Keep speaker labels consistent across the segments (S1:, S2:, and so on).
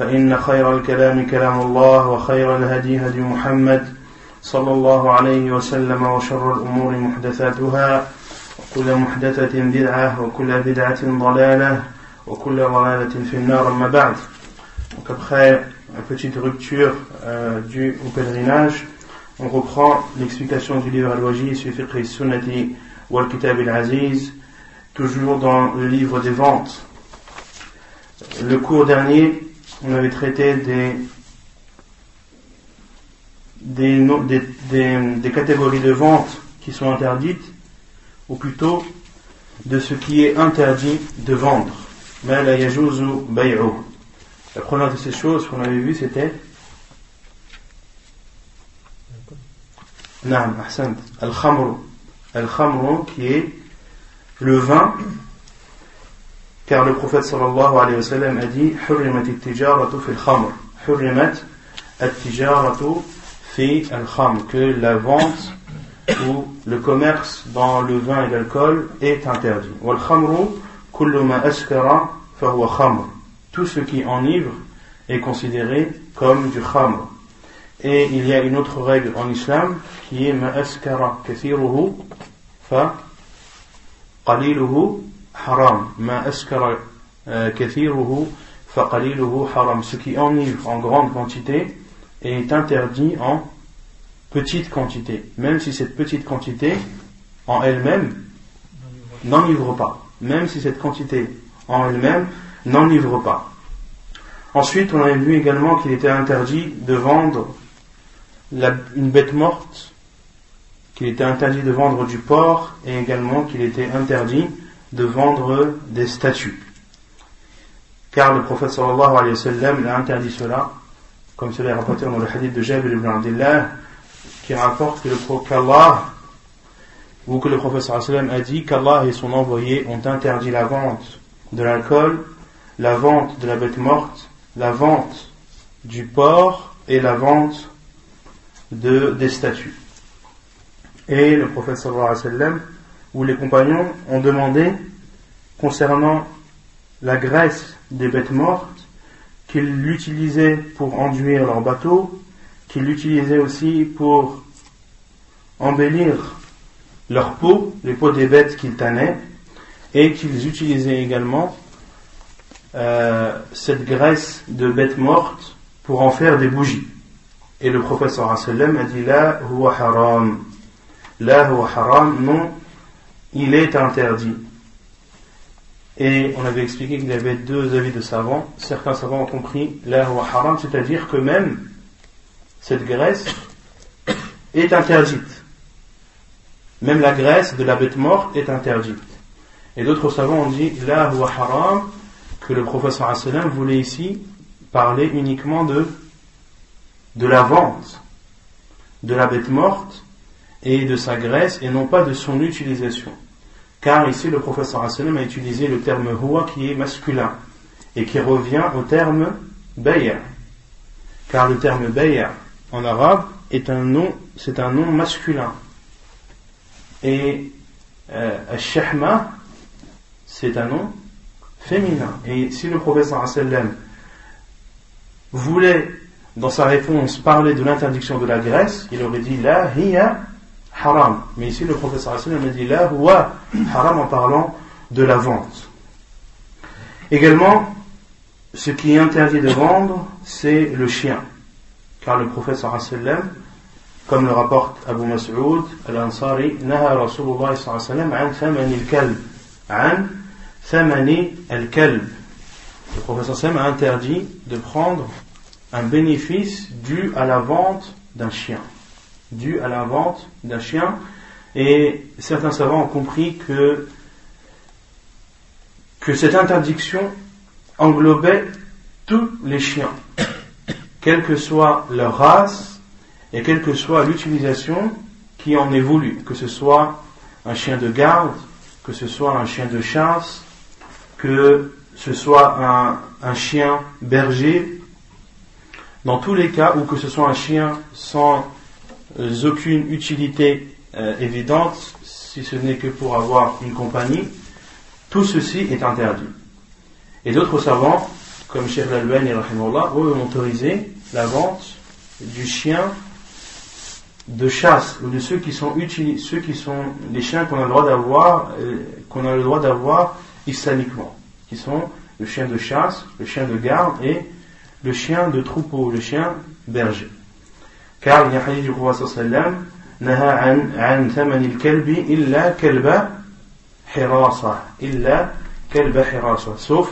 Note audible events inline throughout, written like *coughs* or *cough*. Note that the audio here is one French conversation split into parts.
S1: فإن خير الكلام كلام الله وخير الهدي هدي محمد صلى الله عليه وسلم وشر الأمور محدثاتها وكل محدثة بدعة وكل بدعة ضلالة وكل ضلالة في النار أما بعد Donc après une petite rupture euh, due au pèlerinage, on reprend l'explication du livre Al-Wajid sur Fiqh Sunnati wal Kitab al-Aziz, toujours dans le livre des ventes. Le cours dernier, on avait traité des, des, catégories de vente qui sont interdites, ou plutôt de ce qui est interdit de vendre. La première de ces choses qu'on avait vues, c'était al-khamru. Al-khamru qui est le vin, car le prophète alayhi wa sallam a dit. Que la vente ou le commerce dans le vin et l'alcool est interdit. Ma askara fahuwa khamr. Tout ce qui enivre est considéré comme du khamr. Et il y a une autre règle en islam qui est ma askara kathiruhu fa qaliluhu haram. Ma askara kathiruhu fa qaliluhu haram. Ce qui enivre en grande quantité est interdit en petite quantité. Même si cette petite quantité en elle-même n'enivre pas. Même si cette quantité en elle-même n'enivre pas. Ensuite, on avait vu également qu'il était interdit de vendre la, une bête morte, qu'il était interdit de vendre du porc et également qu'il était interdit de vendre des statues. Car le prophète sallallahu alayhi wa sallam a interdit cela, comme cela est rapporté dans le hadith de Jabir ibn Abdullah, qui rapporte que le ou que le prophète sallallahu alayhi wa sallam a dit qu'Allah et son envoyé ont interdit la vente de l'alcool, la vente de la bête morte, la vente du porc et la vente de, des statues. Et le prophète sallallahu alayhi wa sallam, ou les compagnons ont demandé concernant la graisse des bêtes mortes qu'ils l'utilisaient pour enduire leur bateau, qu'ils l'utilisaient aussi pour embellir leur peau, les peaux des bêtes qu'ils tenaient, et qu'ils utilisaient également euh, cette graisse de bêtes mortes pour en faire des bougies. Et le sallam a dit La huwa haram. La huwa haram, non, il est interdit. Et on avait expliqué qu'il y avait deux avis de savants. Certains savants ont compris La huwa haram, c'est-à-dire que même cette graisse est interdite. Même la graisse de la bête morte est interdite. Et d'autres savants ont dit La huwa haram, que le professeur sallam voulait ici parler uniquement de, de la vente de la bête morte et de sa graisse et non pas de son utilisation. Car ici le professeur sallam a utilisé le terme huwa qui est masculin et qui revient au terme bay'a. Car le terme bay'a en arabe est un nom, c'est un nom masculin. Et euh, al-shahma c'est un nom féminin. Et si le professeur sallam voulait, dans sa réponse, parler de l'interdiction de la graisse, il aurait dit la hiya haram. Mais ici, le professeur sallam a dit la huwa haram en parlant de la vente. Également, ce qui est interdit de vendre, c'est le chien. Car le professeur sallam comme le rapporte Abu Mas'ud al-Ansari, Naha Rasulullah sallam an al-kalb, an thamani al-kalb. Le professeur Sam a interdit de prendre un bénéfice dû à la vente d'un chien. Dû à la vente d'un chien. Et certains savants ont compris que, que cette interdiction englobait tous les chiens, quelle que soit leur race et quelle que soit l'utilisation qui en est que ce soit un chien de garde, que ce soit un chien de chasse, que ce soit un, chien berger, dans tous les cas, ou que ce soit un chien sans aucune utilité euh, évidente, si ce n'est que pour avoir une compagnie, tout ceci est interdit. Et d'autres savants, comme Cheikh et ont autorisé la vente du chien de chasse ou de ceux qui sont ceux qui sont les chiens qu'on a euh, qu'on a le droit d'avoir islamiquement qui sont le chien de chasse, le chien de garde et le chien de troupeau, le chien berger. Car il y a un hadith du prophète sallam, an thaman al-kalbi illa kalba hirasa, illa kalba hirasa, sauf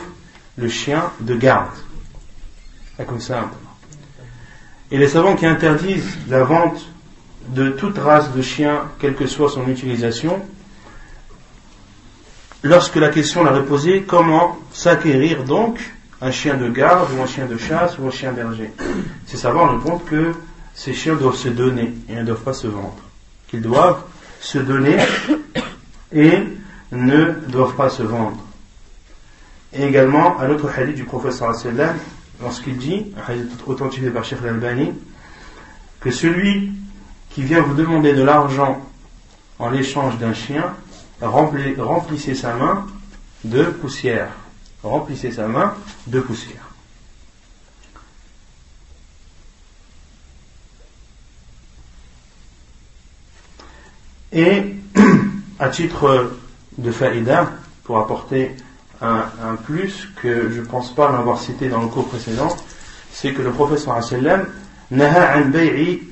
S1: le chien de garde. Comme ça. Et les savants qui interdisent la vente de toute race de chien, quelle que soit son utilisation, lorsque la question leur est posée, comment s'acquérir donc un chien de garde ou un chien de chasse ou un chien berger? Ces savants répondent que ces chiens doivent se donner et ne doivent pas se vendre. Qu'ils doivent se donner et ne doivent pas se vendre. Et également, un autre hadith du professeur sallam, lorsqu'il dit, un hadith authentifié par Sheikh al que celui qui vient vous demander de l'argent en l'échange d'un chien, remplissez sa main de poussière. Remplissez sa main de poussière. Et *clears throat* à titre de faïda, pour apporter un, plus que je ne pense pas l'avoir cité dans le cours précédent, c'est que le professeur sallam naha an bay'i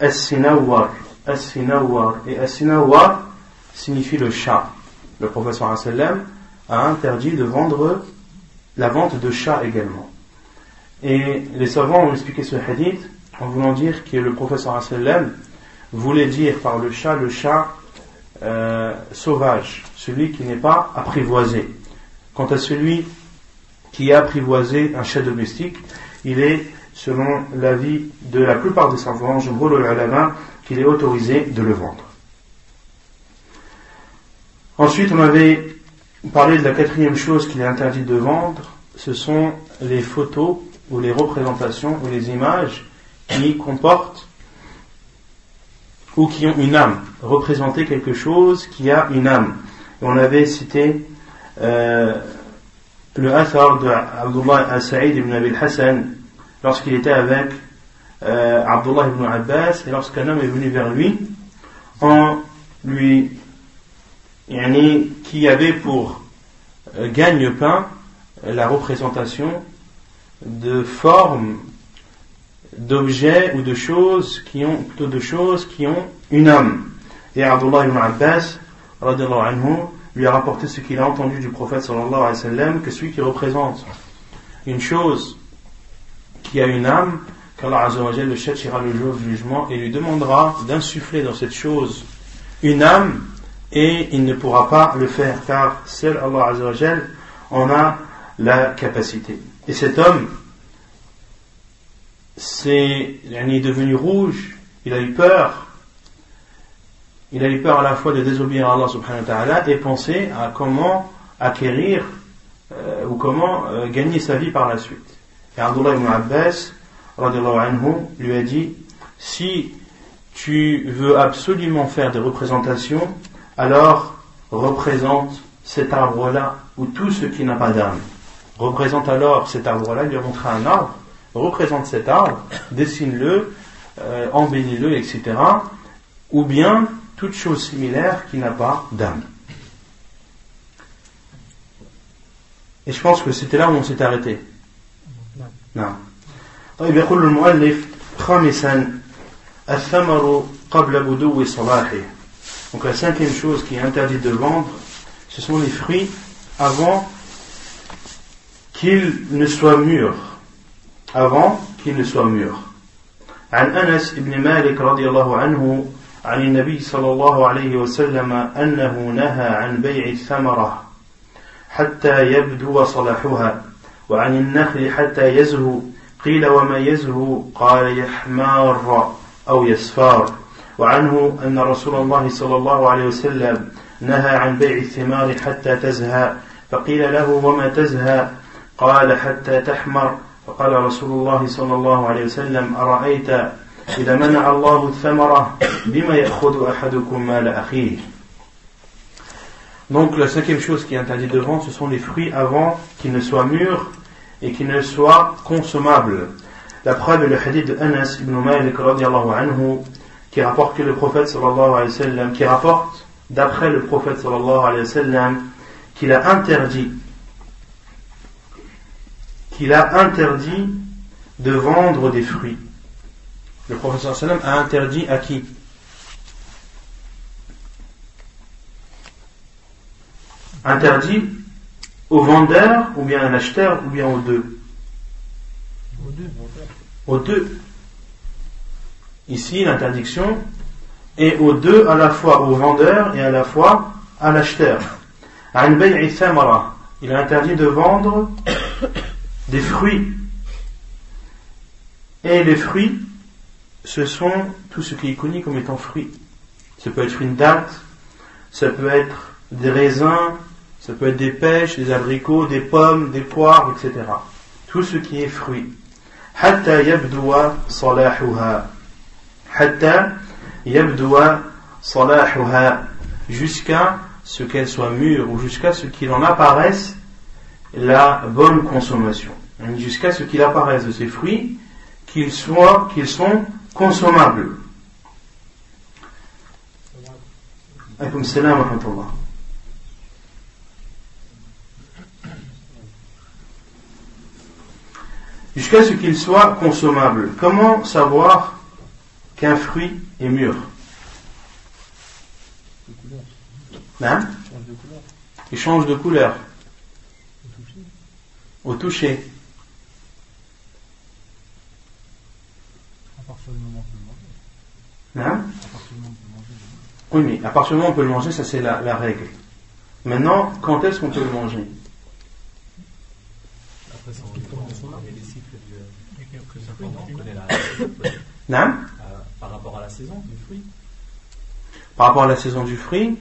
S1: as-sinawar. As-sinawar. Et as-sinawar, signifie le chat. Le professeur sallam a interdit de vendre la vente de chats également. Et les savants ont expliqué ce hadith en voulant dire que le professeur sallam voulait dire par le chat le chat euh, sauvage, celui qui n'est pas apprivoisé. Quant à celui qui est apprivoisé, un chat domestique, il est, selon l'avis de la plupart des savants, je main qu'il est autorisé de le vendre. Ensuite, on avait parlé de la quatrième chose qu'il est interdit de vendre, ce sont les photos ou les représentations ou les images qui comportent ou qui ont une âme, représenter quelque chose qui a une âme. on avait cité euh, le Athar de Abdullah al-Sa'id ibn Abil Hassan lorsqu'il était avec euh, Abdullah ibn Abbas et lorsqu'un homme est venu vers lui en lui qui avait pour euh, gagne-pain la représentation de formes d'objets ou de choses qui ont plutôt de choses qui ont une âme. Et Abdullah ibn Abbas anhu, lui a rapporté ce qu'il a entendu du prophète sallallahu alayhi wa sallam que celui qui représente une chose qui a une âme, qu'Allah le châtira le jour du jugement et lui demandera d'insuffler dans cette chose une âme et il ne pourra pas le faire car seul Allah Azzawajal en a la capacité. Et cet homme c'est, il est devenu rouge, il a eu peur, il a eu peur à la fois de désobéir à Allah subhanahu wa ta'ala et penser à comment acquérir euh, ou comment euh, gagner sa vie par la suite. Et Abdullah ibn Abbas anhu, lui a dit si tu veux absolument faire des représentations, alors représente cet arbre-là ou tout ce qui n'a pas d'âme. Représente alors cet arbre-là, il lui a montré un arbre, représente cet arbre, dessine-le, euh, embellis-le, etc. Ou bien toute chose similaire qui n'a pas d'âme. Et je pense que c'était là où on s'est arrêté. Non. طيب يقول المؤلف خامسا Donc la cinquième chose qui est interdite de vendre, ce sont les fruits avant qu'ils ne soient mûrs. Avant qu'ils ne soient mûrs. عن أنس بن مالك رضي الله عنه عن النبي صلى الله عليه وسلم أنه نهى عن بيع الثمرة حتى يبدو صلاحها وعن النخل حتى يزهو. قيل وما يزهو؟ قال يحمار أو يصفار وعنه أن رسول الله صلى الله عليه وسلم نهى عن بيع الثمار حتى تزهى. فقيل له وما تزهى؟ قال حتى تحمر. فقال رسول الله صلى الله عليه وسلم أرأيت إذا منع الله الثمرة بما يأخذ أحدكم مال أخيه Donc la cinquième chose qui est interdite de vendre, ce sont les fruits avant qu'ils ne soient mûrs et qu'ils ne soient consommables. La preuve est le hadith de Anas ibn Malik anhu, qui rapporte que le prophète sallallahu alayhi wa sallam, qui rapporte d'après le prophète sallallahu alayhi wa sallam, qu'il a interdit qu'il a interdit de vendre des fruits. Le wa sallam a interdit à qui? Interdit au vendeur ou bien à l'acheteur ou bien aux deux? Aux deux. Aux deux. Ici, l'interdiction est aux deux, à la fois au vendeur et à la fois à l'acheteur. Il est interdit de vendre des fruits. Et les fruits, ce sont tout ce qui est connu comme étant fruits. Ça peut être une date, ça peut être des raisins, ça peut être des pêches, des abricots, des pommes, des poires, etc. Tout ce qui est fruit. Hatta yabdua salahuha. Hatta yabdua salahuha. Jusqu'à ce qu'elle soit mûre ou jusqu'à ce qu'il en apparaisse la bonne consommation. Jusqu'à ce qu'il apparaisse de ces fruits qu'ils soient, qu'ils sont consommables. Alaykoum salam wa rahmatullah. jusqu'à ce qu'il soit consommable. Comment savoir qu'un fruit est mûr? Hein? Il change de couleur. Au toucher. Hein? Oui, mais à partir du moment où on peut le manger, ça c'est la, la règle. Maintenant, quand est-ce qu'on peut le manger? Non?
S2: Par rapport à la saison du fruit.
S1: Par rapport à la saison du fruit?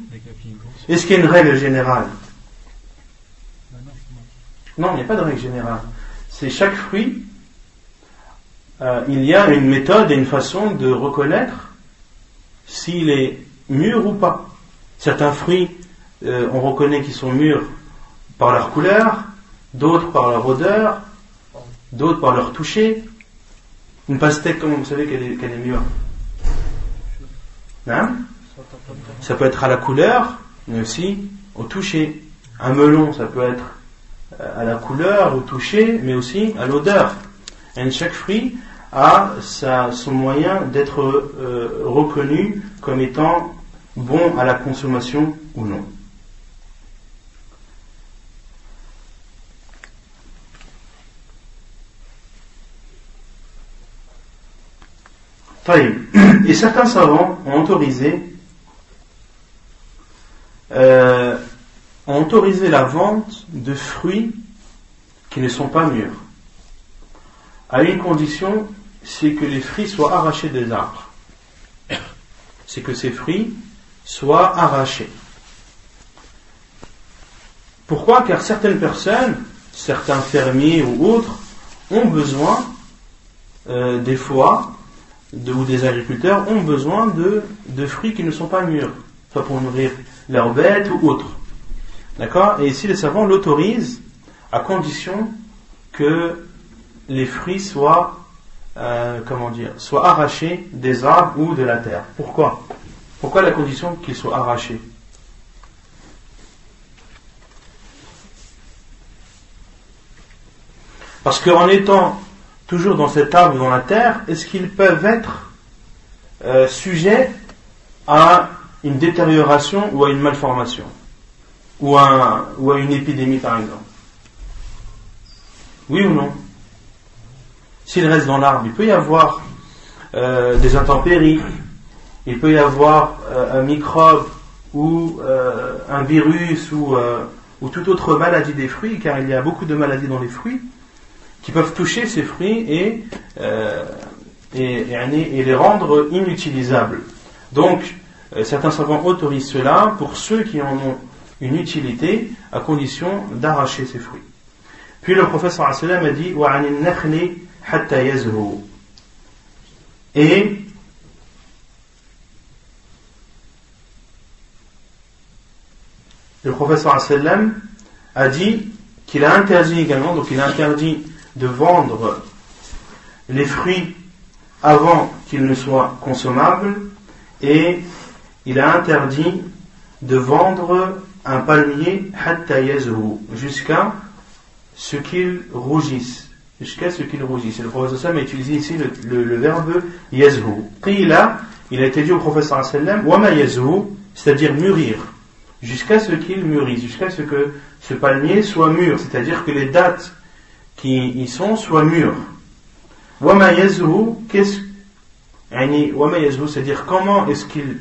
S1: Est-ce qu'il y a une règle générale? Non, il n'y a pas de règle générale. C'est chaque fruit. Euh, il y a une méthode et une façon de reconnaître s'il est mûr ou pas. Certains fruits, euh, on reconnaît qu'ils sont mûrs par leur couleur, d'autres par leur odeur, d'autres par leur toucher. Une pastèque, comment vous savez qu'elle est, est mûre? Hein? Ça peut être à la couleur, mais aussi au toucher. Un melon, ça peut être euh, à la couleur, au toucher, mais aussi à l'odeur. Chaque fruit a sa, son moyen d'être euh, reconnu comme étant bon à la consommation ou non. *clears throat* Et certains savants ont autorisé, euh, ont autorisé la vente de fruits qui ne sont pas mûrs. À une condition, c'est que les fruits soient arrachés des arbres. C'est que ces fruits soient arrachés. Pourquoi? Car certaines personnes, certains fermiers ou autres, ont besoin euh, des fois ou des agriculteurs ont besoin de, fruits qui ne sont pas mûrs, soit pour nourrir leurs bêtes ou autres. D'accord? Et ici, les savants l'autorisent à condition que les fruits soient, euh, comment dire, soient arrachés des arbres ou de la terre. Pourquoi? Pourquoi la condition qu'ils soient arrachés Parce qu'en étant toujours dans cet arbre ou dans la terre, est-ce qu'ils peuvent être euh, sujet à une détérioration ou à une malformation? Ou à une épidémie par exemple? Oui ou non? S'il reste dans l'arbre, il peut y avoir euh, des intempéries, il peut y avoir euh, un microbe ou euh, un virus ou, ou toute autre maladie des fruits, car il y a beaucoup de maladies dans les fruits qui peuvent toucher ces fruits et, les rendre inutilisables. Donc, certains savants autorisent cela pour ceux qui en ont une utilité à condition d'arracher ces fruits. Puis le professeur a dit et le professeur a dit qu'il a interdit également, donc il a interdit de vendre les fruits avant qu'ils ne soient consommables et il a interdit de vendre un palmier jusqu'à ce qu'il rougisse jusqu'à ce qu'il rougisse. le professeur a utilisé ici le, le, verbe yazhu. Qila, il a été dit au professeur sallam, wama c'est-à-dire mûrir, jusqu'à ce qu'il mûrisse, jusqu'à ce que ce palmier soit mûr, c'est-à-dire que les dates qui y sont soient mûres. Wama yazhu, qu'est-ce c'est-à-dire comment est-ce qu'il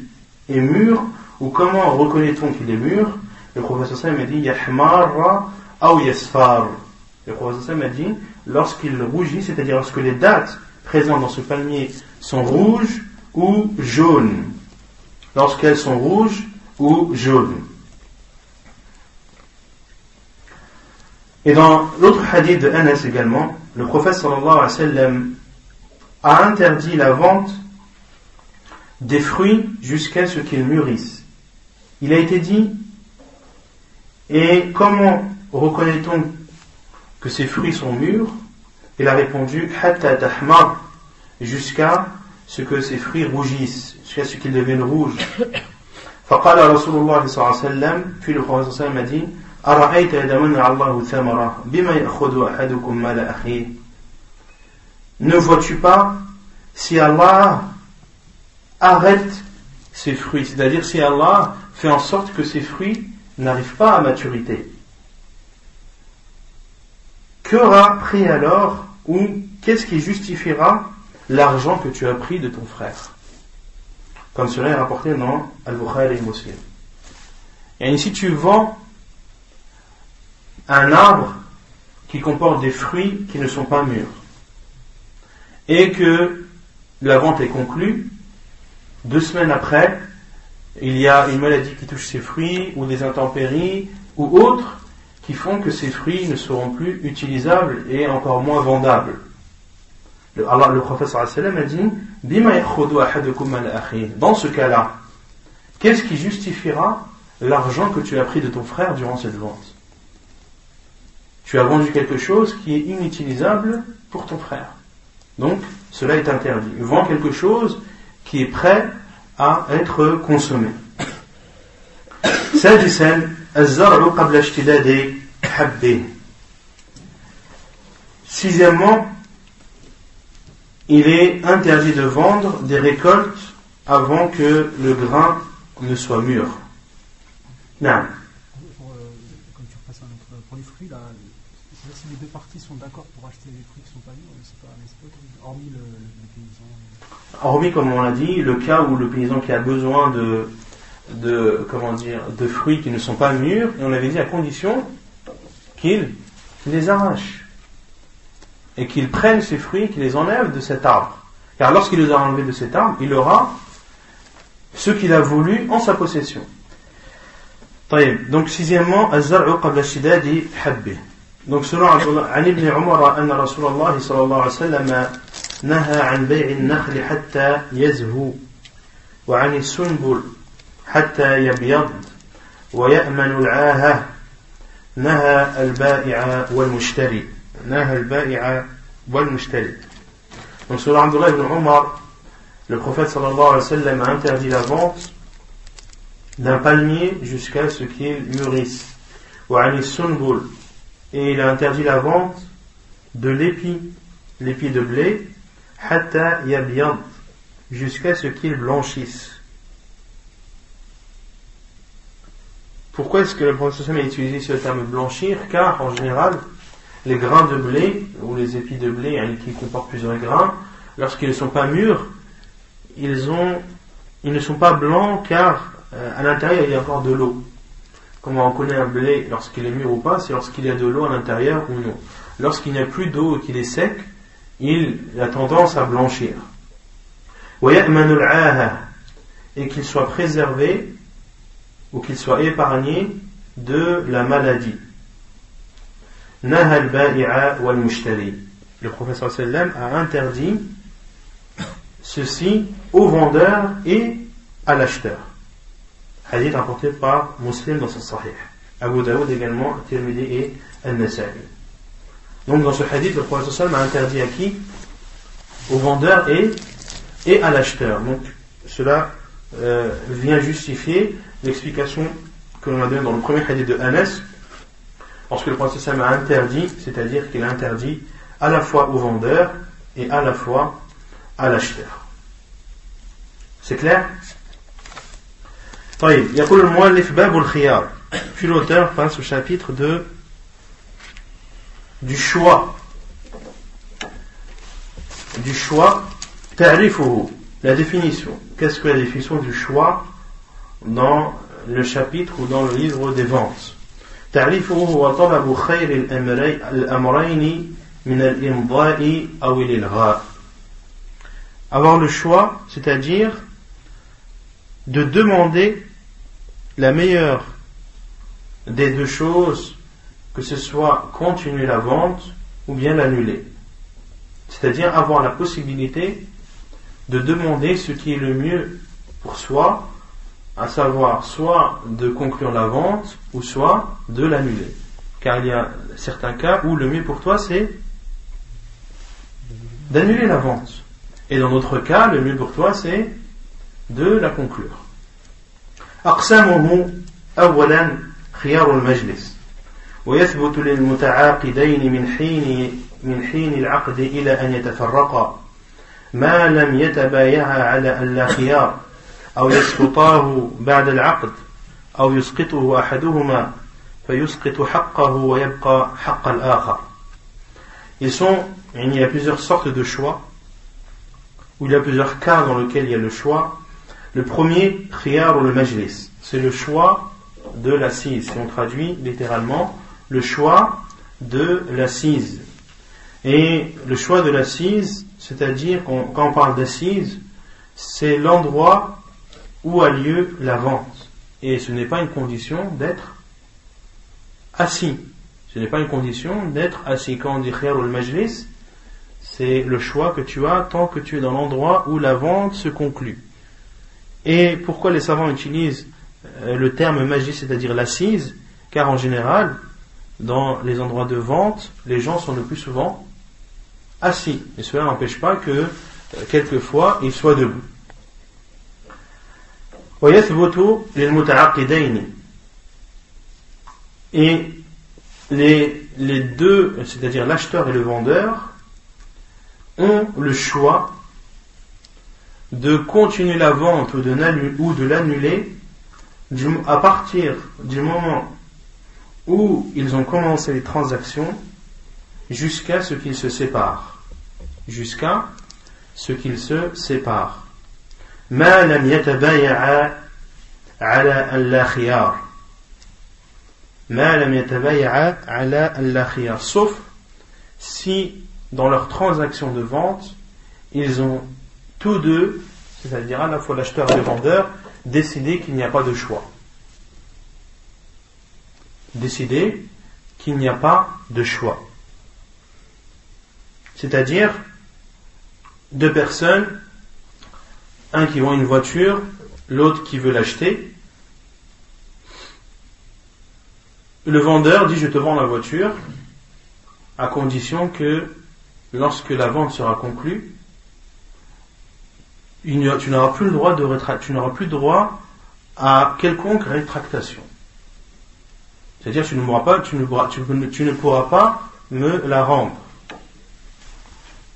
S1: est mûr ou comment reconnaît-on qu'il est mûr? Le professeur Sallam a dit Yahmarra ou yasfar. Le professeur a dit lorsqu'il rougit, c'est-à-dire lorsque les dates présentes dans ce palmier sont rouges ou jaunes. Lorsqu'elles sont rouges ou jaunes. Et dans l'autre hadith de Anas également, le prophète sallallahu alayhi wa a interdit la vente des fruits jusqu'à ce qu'ils mûrissent. Il a été dit, et comment reconnaît-on que ses fruits sont mûrs Il a répondu jusqu'à ce que ses fruits rougissent, jusqu'à ce qu'ils deviennent rouges. puis le prophète a dit ne vois-tu pas si Allah arrête ses fruits, c'est-à-dire si Allah fait en sorte que ses fruits n'arrivent pas à maturité? Qu'aura pris alors ou qu'est-ce qui justifiera l'argent que tu as pris de ton frère? Comme cela est rapporté dans Al-Bukhari et Muslim. Et ici tu vends un arbre qui comporte des fruits qui ne sont pas mûrs et que la vente est conclue, deux semaines après, il y a une maladie qui touche ces fruits ou des intempéries ou autres qui font que ces fruits ne seront plus utilisables et encore moins vendables. Le, Allah, le prophète a dit Dans ce cas-là, qu'est-ce qui justifiera l'argent que tu as pris de ton frère durant cette vente? Tu as vendu quelque chose qui est inutilisable pour ton frère. Donc, cela est interdit. Vends quelque chose qui est prêt à être consommé. *coughs* Sixièmement, il est interdit de vendre des récoltes avant que le grain ne soit mûr.
S2: Non. Pour, euh, comme tu repasses un autre, pour les fruits, là, si les deux parties sont d'accord pour acheter des fruits qui ne sont pas mûrs, c'est pas, pas hormis le, le, paysan.
S1: Hormis, comme on l'a dit, le cas où le paysan qui a besoin de, de, comment dire, de fruits qui ne sont pas mûrs, et on avait dit à condition qu'il les arrache et qu'il prenne ces fruits, qu'il les enlève de cet arbre. Car lorsqu'il les a enlevés de cet arbre, il aura ce qu'il a voulu en sa possession. Donc sixièmement, Donc selon عن ابن عمر أن رسول الله صلى الله عليه وسلم نهى عن بيع النخل حتى يزهو وعن السنبل حتى يبيض ويأمن العاهة نهى البائع والمشتري نهى البائع والمشتري Donc selon Abdullah ibn Omar, le prophète sallallahu alayhi wa sallam a interdit la vente d'un palmier jusqu'à ce qu'il mûrisse. Et il a interdit la vente de l'épi, l'épi de blé, hatta yabiyad, jusqu'à ce qu'ils blanchissent. Pourquoi est-ce que le prophète a utilisé ce terme blanchir Car en général, les grains de blé ou les épis de blé hein, qui comportent plusieurs grains, lorsqu'ils ne sont pas mûrs, ils, ne sont pas blancs car euh, à l'intérieur il y a encore de l'eau. Comment on connaît un blé lorsqu'il est mûr ou pas C'est lorsqu'il y a de l'eau à l'intérieur ou non. Lorsqu'il n'y a plus d'eau et qu'il est sec, il a tendance à blanchir. Et qu'il soit préservé ou qu'il soit épargné de la maladie. Le professeur sallam a interdit ceci au vendeur et à l'acheteur. Hadith rapporté par Muslim dans son Sahih. Abu Daoud également, Tirmidhi et Al-Nasa'i. Donc dans ce hadith, le professeur sallam a interdit à qui? Au vendeur et, et à l'acheteur. Donc cela euh, vient justifier l'explication que l'on a donnée dans le premier hadith de Anas, lorsque le prophète a interdit, c'est-à-dire qu'il a interdit à la fois au vendeur et à la fois à l'acheteur. C'est clair? Puis l'auteur passe au chapitre de, du choix. Du choix, la définition. Qu'est-ce que la définition du choix? dans le chapitre ou dans le livre des ventes تعريفه هو طلب خير الأمرين من الإمضاء أو الإلغاء avoir le choix c'est-à-dire de demander la meilleure des deux choses que ce soit continuer la vente ou bien l'annuler c'est-à-dire avoir la possibilité de demander ce qui est le mieux pour soi à savoir soit de conclure la vente ou soit de l'annuler. Car il y a certains cas où le mieux pour toi c'est d'annuler la vente. Et dans d'autres cas, le mieux pour toi c'est de la conclure. أقسامه أولا خيار المجلس ويثبت للمتعاقدين من حين من حين العقد إلى أن يتفرقا ما لم يتبايعا على أن لا خيار أو يسقطاه بعد العقد أو يسقطه أحدهما فيسقط حقه ويبقى حق الآخر Ils sont, il y a plusieurs sortes de choix, ou il y a plusieurs cas dans lesquels il y a le choix. Le premier, khiyar ou le majlis, c'est le choix de l'assise. Si on traduit littéralement, le choix de l'assise. Et le choix de l'assise, c'est-à-dire quand on parle d'assise, c'est l'endroit où a lieu la vente. Et ce n'est pas une condition d'être assis. Ce n'est pas une condition d'être assis. Quand on dit khiyar ou majlis, c'est le choix que tu as tant que tu es dans l'endroit où la vente se conclut. Et pourquoi les savants utilisent euh, le terme majlis, c'est-à-dire l'assise? Car en général, dans les endroits de vente, les gens sont le plus souvent assis. Et cela n'empêche pas que euh, quelquefois ils soient debout. Et les, les deux, c'est-à-dire l'acheteur et le vendeur, ont le choix de continuer la vente ou de l'annuler à partir du moment où ils ont commencé les transactions jusqu'à ce qu'ils se séparent. Jusqu'à ce qu'ils se séparent. ما لم يتبايع على أن لا خيار ما لم يتبايع على أن لا خيار sauf si dans leur transaction de vente ils ont tous deux c'est-à-dire à la fois l'acheteur et le vendeur décidé qu'il n'y a pas de choix décidé qu'il n'y a pas de choix c'est-à-dire deux personnes un qui vend une voiture, l'autre qui veut l'acheter. Le vendeur dit je te vends la voiture à condition que lorsque la vente sera conclue, tu n'auras plus le droit de tu n'auras plus droit à quelconque rétractation. C'est-à-dire tu ne pourras tu ne pourras pas me la rendre.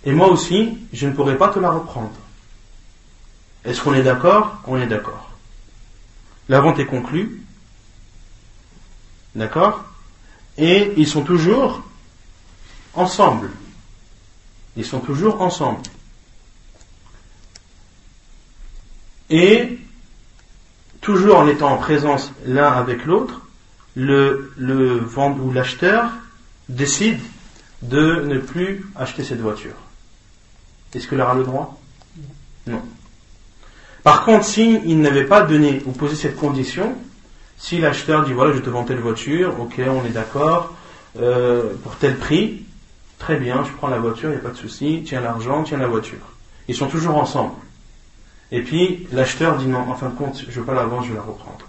S1: Et moi aussi, je ne pourrai pas te la reprendre. Est-ce qu'on est, d'accord On est d'accord. La vente est conclue. D'accord Et ils sont toujours ensemble. Ils sont toujours ensemble. Et toujours en étant en présence l'un avec l'autre, le, le vendeur ou l'acheteur décide de ne plus acheter cette voiture. Est-ce qu'il aura le droit? Non. Par contre, s'il n'avait pas donné ou posé cette condition, si l'acheteur dit voilà, je te vends telle voiture, ok, on est d'accord, euh, pour tel prix, très bien, je prends la voiture, il n'y a pas de souci, tiens l'argent, tiens la voiture. Ils sont toujours ensemble. Et puis l'acheteur dit non, en fin de compte, je ne veux pas la vendre, je vais la reprendre.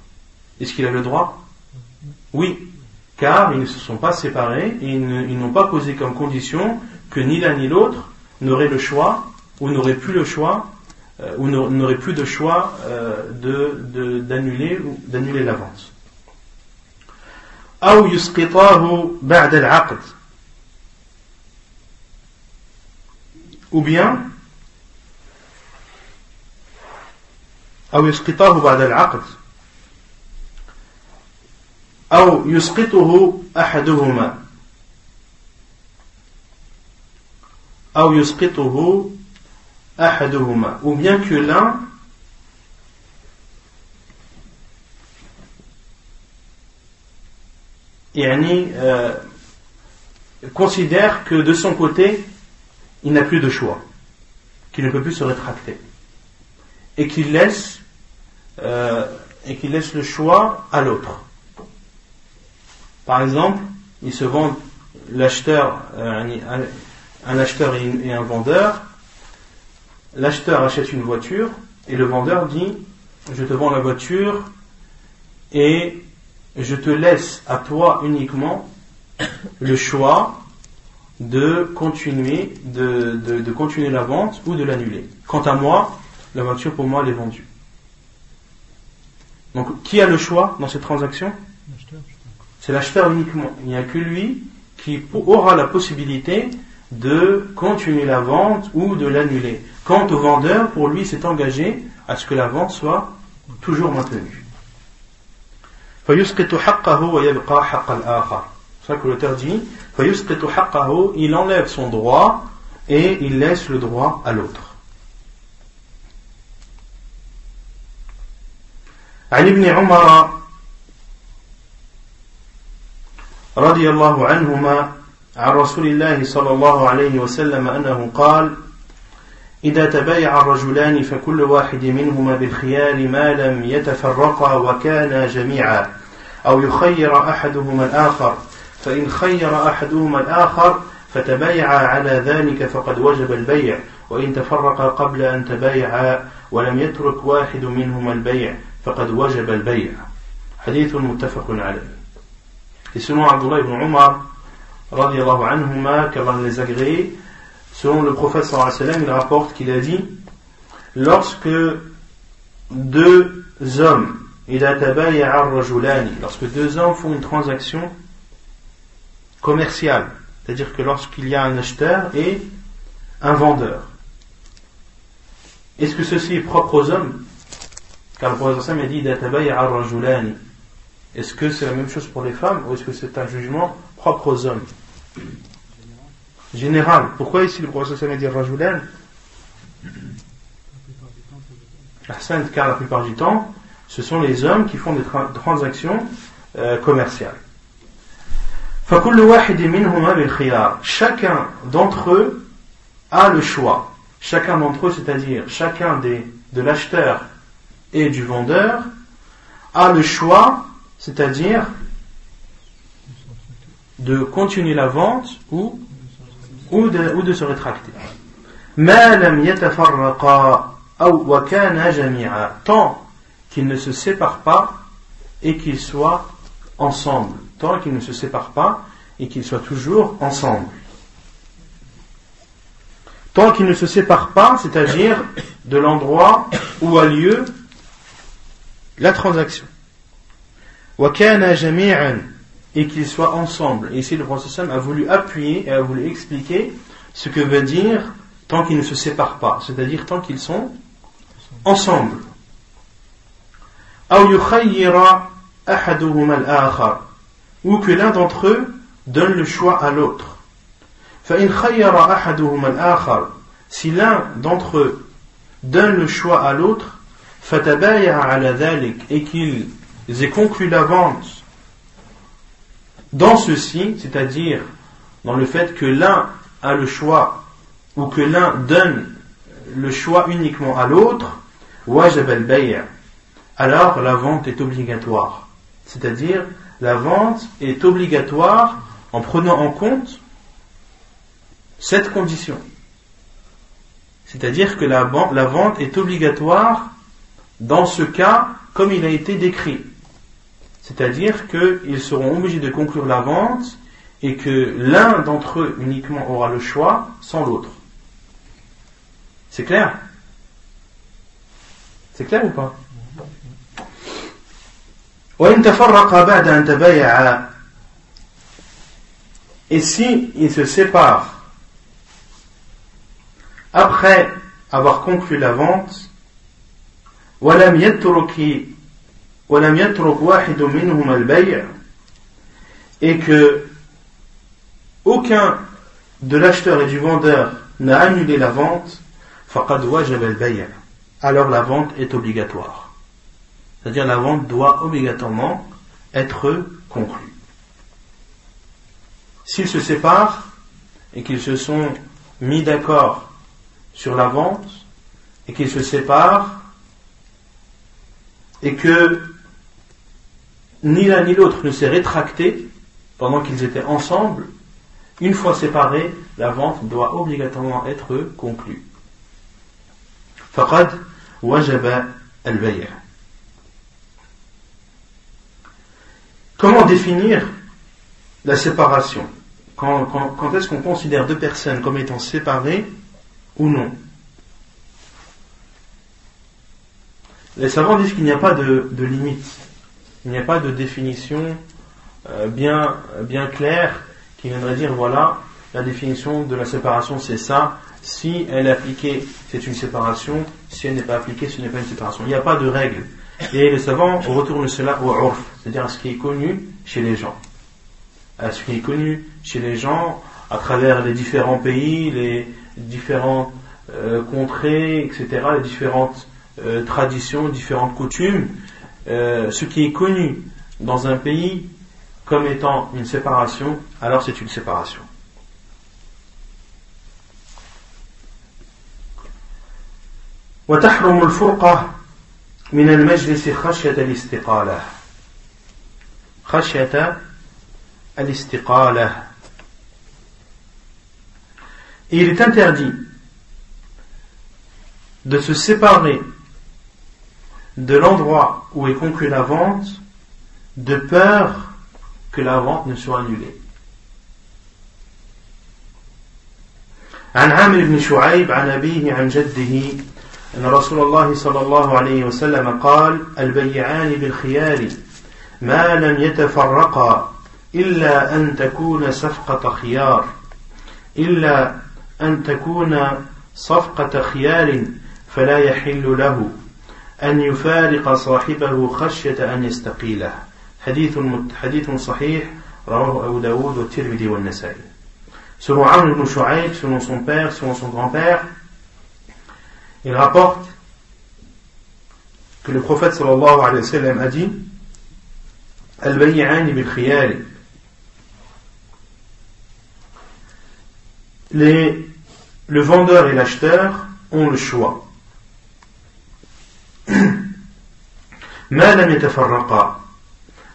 S1: Est-ce qu'il a le droit? Oui, car ils ne se sont pas séparés et ils n'ont pas posé comme condition que ni l'un ni l'autre n'aurait le choix ou n'aurait plus le choix euh, ou n'aurait plus de choix euh, de d'annuler ou d'annuler la vente. أو يسقطاه بعد العقد ou bien أو يسقطاه بعد العقد أو يسقطه أحدهما أو يسقطه أحدهما ou bien que l'un euh, considère que de son côté il n'a plus de choix qu'il ne peut plus se rétracter. Et qu'il laisse euh, et qu'il laisse le choix à l'autre. Par exemple il se vend l'acheteur euh, un acheteur et un vendeur l'acheteur achète une voiture et le vendeur dit je te vends la voiture et je te laisse à toi uniquement le choix de continuer de, de, continuer la vente ou de l'annuler. Quant à moi, la voiture pour moi elle est vendue. Donc qui a le choix dans cette transaction? C'est l'acheteur uniquement. Il n'y a que lui qui aura la possibilité de continuer la vente ou de l'annuler. Quant au vendeur, pour lui, s'est engagé à ce que la vente soit toujours maintenue. C'est ça que l'auteur dit il enlève son droit et il laisse le droit à l'autre. عن ابن عمر رضي الله عنهما عن رسول الله صلى الله عليه وسلم أنه قال إذا تبايع الرجلان فكل واحد منهما بالخيار ما لم يتفرقا وكانا جميعا أو يخير أحدهما الآخر فإن خير أحدهما الآخر فتبايعا على ذلك فقد وجب البيع وإن تفرقا قبل أن تبايعا ولم يترك واحد منهما البيع فقد وجب البيع. حديث متفق عليه. Et selon Abdullah ibn Umar, radiallahu anhuma, qu'Allah les agrée, selon le prophète sallallahu alayhi wa sallam, il rapporte qu'il a dit lorsque deux hommes, lorsque deux hommes font une transaction commerciale, c'est-à-dire que lorsqu'il y a un acheteur et un vendeur, est-ce que ceci est propre aux hommes? Car le prophète sallallahu alayhi wa sallam a dit Est-ce que c'est la même chose pour les femmes ou est-ce que c'est un jugement propre aux hommes général. Pourquoi ici le prophète a dit Rajulan car la plupart du temps, ce sont les hommes qui font des transactions euh, commerciales. Chacun d'entre eux a le choix. Chacun d'entre eux, c'est-à-dire chacun des, de l'acheteur et du vendeur, a le choix, c'est-à-dire de continuer la vente ou ou de, ou de se rétracter. tant qu'ils ne se séparent pas et qu'ils soient ensemble. Tant qu'ils ne se séparent pas et qu'ils soient toujours ensemble. Tant qu'ils ne se séparent pas, c'est-à-dire de l'endroit où a lieu la transaction et qu'ils soient ensemble. Et ici, le prophète a voulu appuyer et a voulu expliquer ce que veut dire tant qu'ils ne se séparent pas, c'est-à-dire tant qu'ils sont ensemble. Ou que l'un d'entre eux donne le choix à l'autre. Si l'un d'entre eux donne le choix à l'autre, et qu'ils aient conclu la vente dans ceci, c'est-à-dire dans le fait que l'un a le choix ou que l'un donne le choix uniquement à l'autre, alors la vente est obligatoire. C'est-à-dire, la vente est obligatoire en prenant en compte cette condition. C'est-à-dire que la, la vente est obligatoire dans ce cas comme il a été décrit. C'est-à-dire qu'ils seront obligés de conclure la vente et que l'un d'entre eux uniquement aura le choix sans l'autre. C'est clair? C'est clair ou pas? Et si ils se séparent après avoir conclu la vente, et que aucun de l'acheteur et du vendeur n'a annulé la vente, alors la vente est obligatoire. C'est-à-dire la vente doit obligatoirement être conclue. S'ils se séparent et qu'ils se sont mis d'accord sur la vente et qu'ils se séparent et que ni l'un ni l'autre ne s'est rétracté pendant qu'ils étaient ensemble, une fois séparés, la vente doit obligatoirement être conclue. فقد وجب البيع Comment définir la séparation Quand, quand est-ce qu'on considère deux personnes comme étant séparées ou non Les savants disent qu'il n'y a pas de, limite, il n'y a pas de définition euh, bien, bien claire qui viendrait dire voilà, la définition de la séparation c'est ça, si elle est appliquée c'est une séparation, si elle n'est pas appliquée ce n'est pas une séparation. Il n'y a pas de règle. Et les savants retournent cela au c'est-à-dire à ce qui est connu chez les gens. À ce qui est connu chez les gens à travers les différents pays, les différents euh, contrées, etc., les différentes euh, traditions, différentes coutumes, euh, ce qui est connu dans un pays comme étant une séparation, alors c'est une séparation. وتحرم الفرقة من المجلس خشية الاستقالة خشية الاستقالة il est interdit de se séparer de l'endroit où est conclue la vente de peur que la vente ne soit annulée. عن عامر بن شعيب عن أبيه عن جده أن رسول الله صلى الله عليه وسلم قال البيعان بالخيار ما لم يتفرقا إلا أن تكون صفقة خيار إلا أن تكون صفقة خيار فلا يحل له أن يفارق صاحبه خشية أن يستقيله حديث حديث صحيح رواه أبو داود والترمذي والنسائي Selon Amr ibn Shu'aib, selon son père, selon son grand-père, il rapporte que le prophète sallallahu alayhi wa sallam a dit Al-bay'ani bil khiyari Les, le vendeur et l'acheteur ont le choix.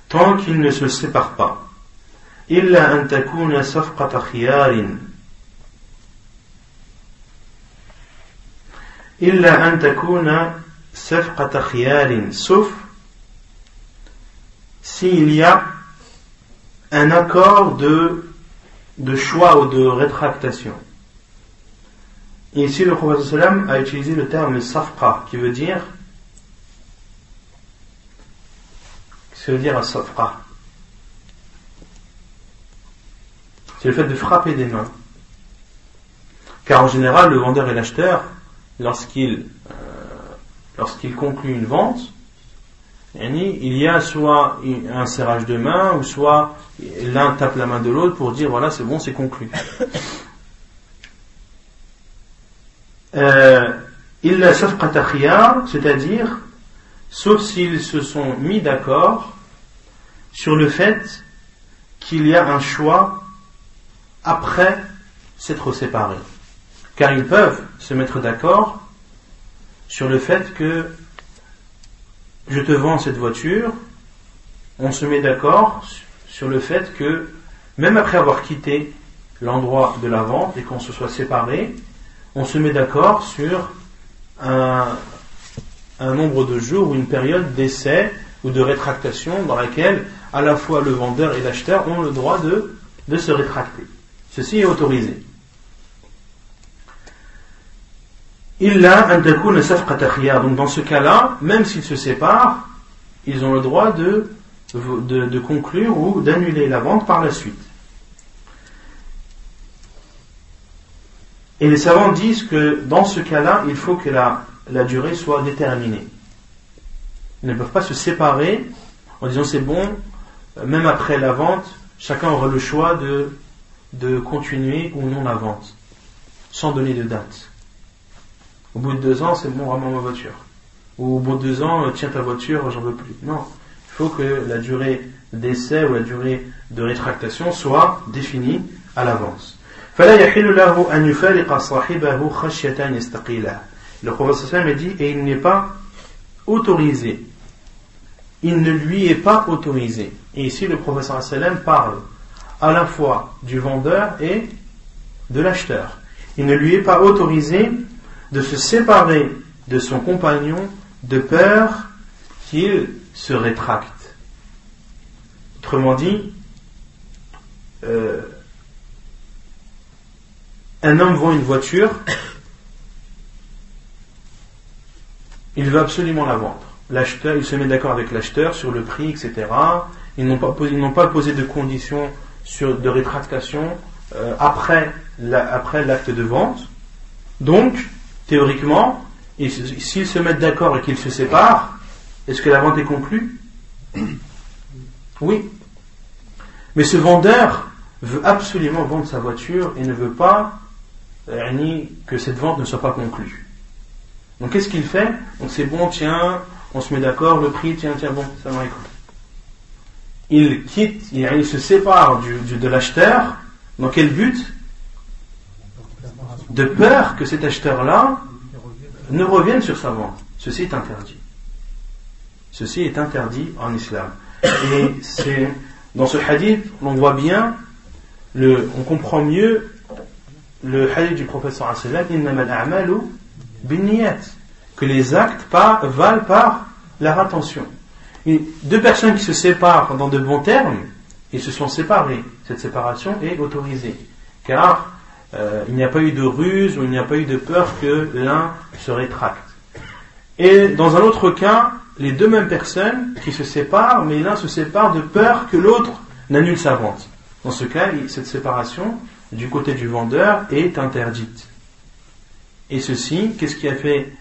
S1: tant qu'ils ne se séparent pas إلا أن تكون صفقة خيار إلا أن تكون صفقة خيار sauf s'il y a un accord de, de choix ou de rétractation. Et ici, le prophète a utilisé le terme safqa, qui veut dire ça veut dire un safra. C'est le fait de frapper des mains. Car en général, le vendeur et l'acheteur, lorsqu'ils euh, lorsqu'il conclut une vente, il y a soit un serrage de main, ou soit l'un tape la main de l'autre pour dire voilà, c'est bon, c'est conclu. Euh, il c'est-à-dire, sauf s'ils se sont mis d'accord sur le fait qu'il y a un choix après s'être séparés. Car ils peuvent se mettre d'accord sur le fait que je te vends cette voiture, on se met d'accord sur le fait que même après avoir quitté l'endroit de la vente et qu'on se soit séparés, on se met d'accord sur un, nombre de jours ou une période d'essai ou de rétractation dans laquelle à la fois le vendeur et l'acheteur ont le droit de, de se rétracter. Ceci est autorisé. Il a Donc dans ce cas-là, même s'ils se séparent, ils ont le droit de, de, conclure ou d'annuler la vente par la suite. Et les savants disent que dans ce cas-là, il faut que la, la durée soit déterminée. Ils ne peuvent pas se séparer en disant c'est bon, même après la vente, chacun aura le choix de, de continuer ou non la vente, sans donner de date. Au bout de deux ans, c'est bon, vraiment ma voiture. Ou au bout de deux ans, tiens ta voiture, j'en veux plus. Non. Il faut que la durée d'essai ou la durée de rétractation soit définie à l'avance. Le professeur a dit, et il n'est pas autorisé. Il ne lui est pas autorisé. Et ici, le professeur parle à la fois du vendeur et de l'acheteur. Il ne lui est pas autorisé de se séparer de son compagnon de peur qu'il se rétracte. Autrement dit, euh, un homme vend une voiture, il veut absolument la vendre. L'acheteur, il se met d'accord avec l'acheteur sur le prix, etc. Ils n'ont pas, posé de conditions de rétractation euh, après l'acte de vente. Donc, théoriquement, s'ils se mettent d'accord et qu'ils se séparent, est-ce que la vente est conclue? Oui. Mais ce vendeur veut absolument vendre sa voiture et ne veut pas euh, que cette vente ne soit pas conclue. Donc qu'est-ce qu'il fait? Donc c'est bon, tiens, on se met d'accord, le prix, tiens, tiens, bon, ça écouté. Il quitte, il, se sépare de l'acheteur. Dans quel but? De peur que cet acheteur-là ne revienne sur sa vente. Ceci est interdit. Ceci est interdit en islam. Et c'est dans ce hadith, on voit bien, le, on comprend mieux le hadith du professeur que les actes valent par leur attention. deux personnes qui se séparent dans de bons termes, ils se sont séparés. Cette séparation est autorisée. Car euh, il n'y a pas eu de ruse ou il n'y a pas eu de peur que l'un se rétracte. Et dans un autre cas, les deux mêmes personnes qui se séparent, mais l'un se sépare de peur que l'autre n'annule sa vente. Dans ce cas, cette séparation du côté du vendeur est interdite. Et ceci, qu'est-ce qui a fait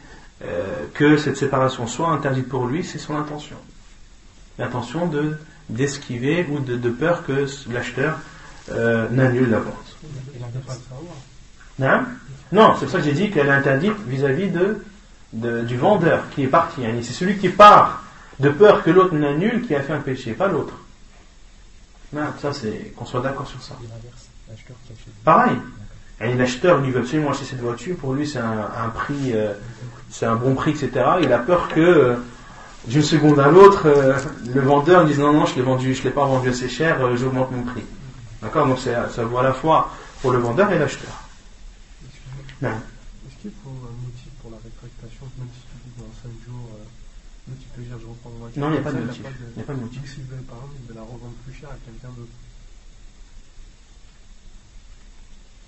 S1: euh, que cette séparation soit interdite pour lui C'est son intention. L'intention de d'esquiver ou de, peur que l'acheteur euh, n'annule la vente. Non, non c'est ça que j'ai dit qu'elle est interdite vis-à-vis de, du vendeur qui est parti. C'est celui qui part de peur que l'autre n'annule qui a fait un péché, pas l'autre. Non, ça c'est qu'on soit d'accord sur ça. Pareil. L'acheteur lui veut absolument acheter cette voiture, pour lui c'est un, prix, euh, c'est un bon prix, etc. Il a peur que euh, d'une seconde à l'autre, euh, le vendeur dise non, non, je l'ai vendu, je l'ai pas vendu assez cher, j'augmente mon prix. D'accord? Donc ça vaut à la fois pour le vendeur et l'acheteur.
S2: Est-ce qu'il faut un motif pour la rétractation, même si tu dis dans 5 jours, tu peux dire je reprends ma voiture?
S1: Non, il n'y a, pas de motif. Il n'y a pas de motif.
S2: S'il veut, par exemple, il veut la revendre plus cher à quelqu'un d'autre.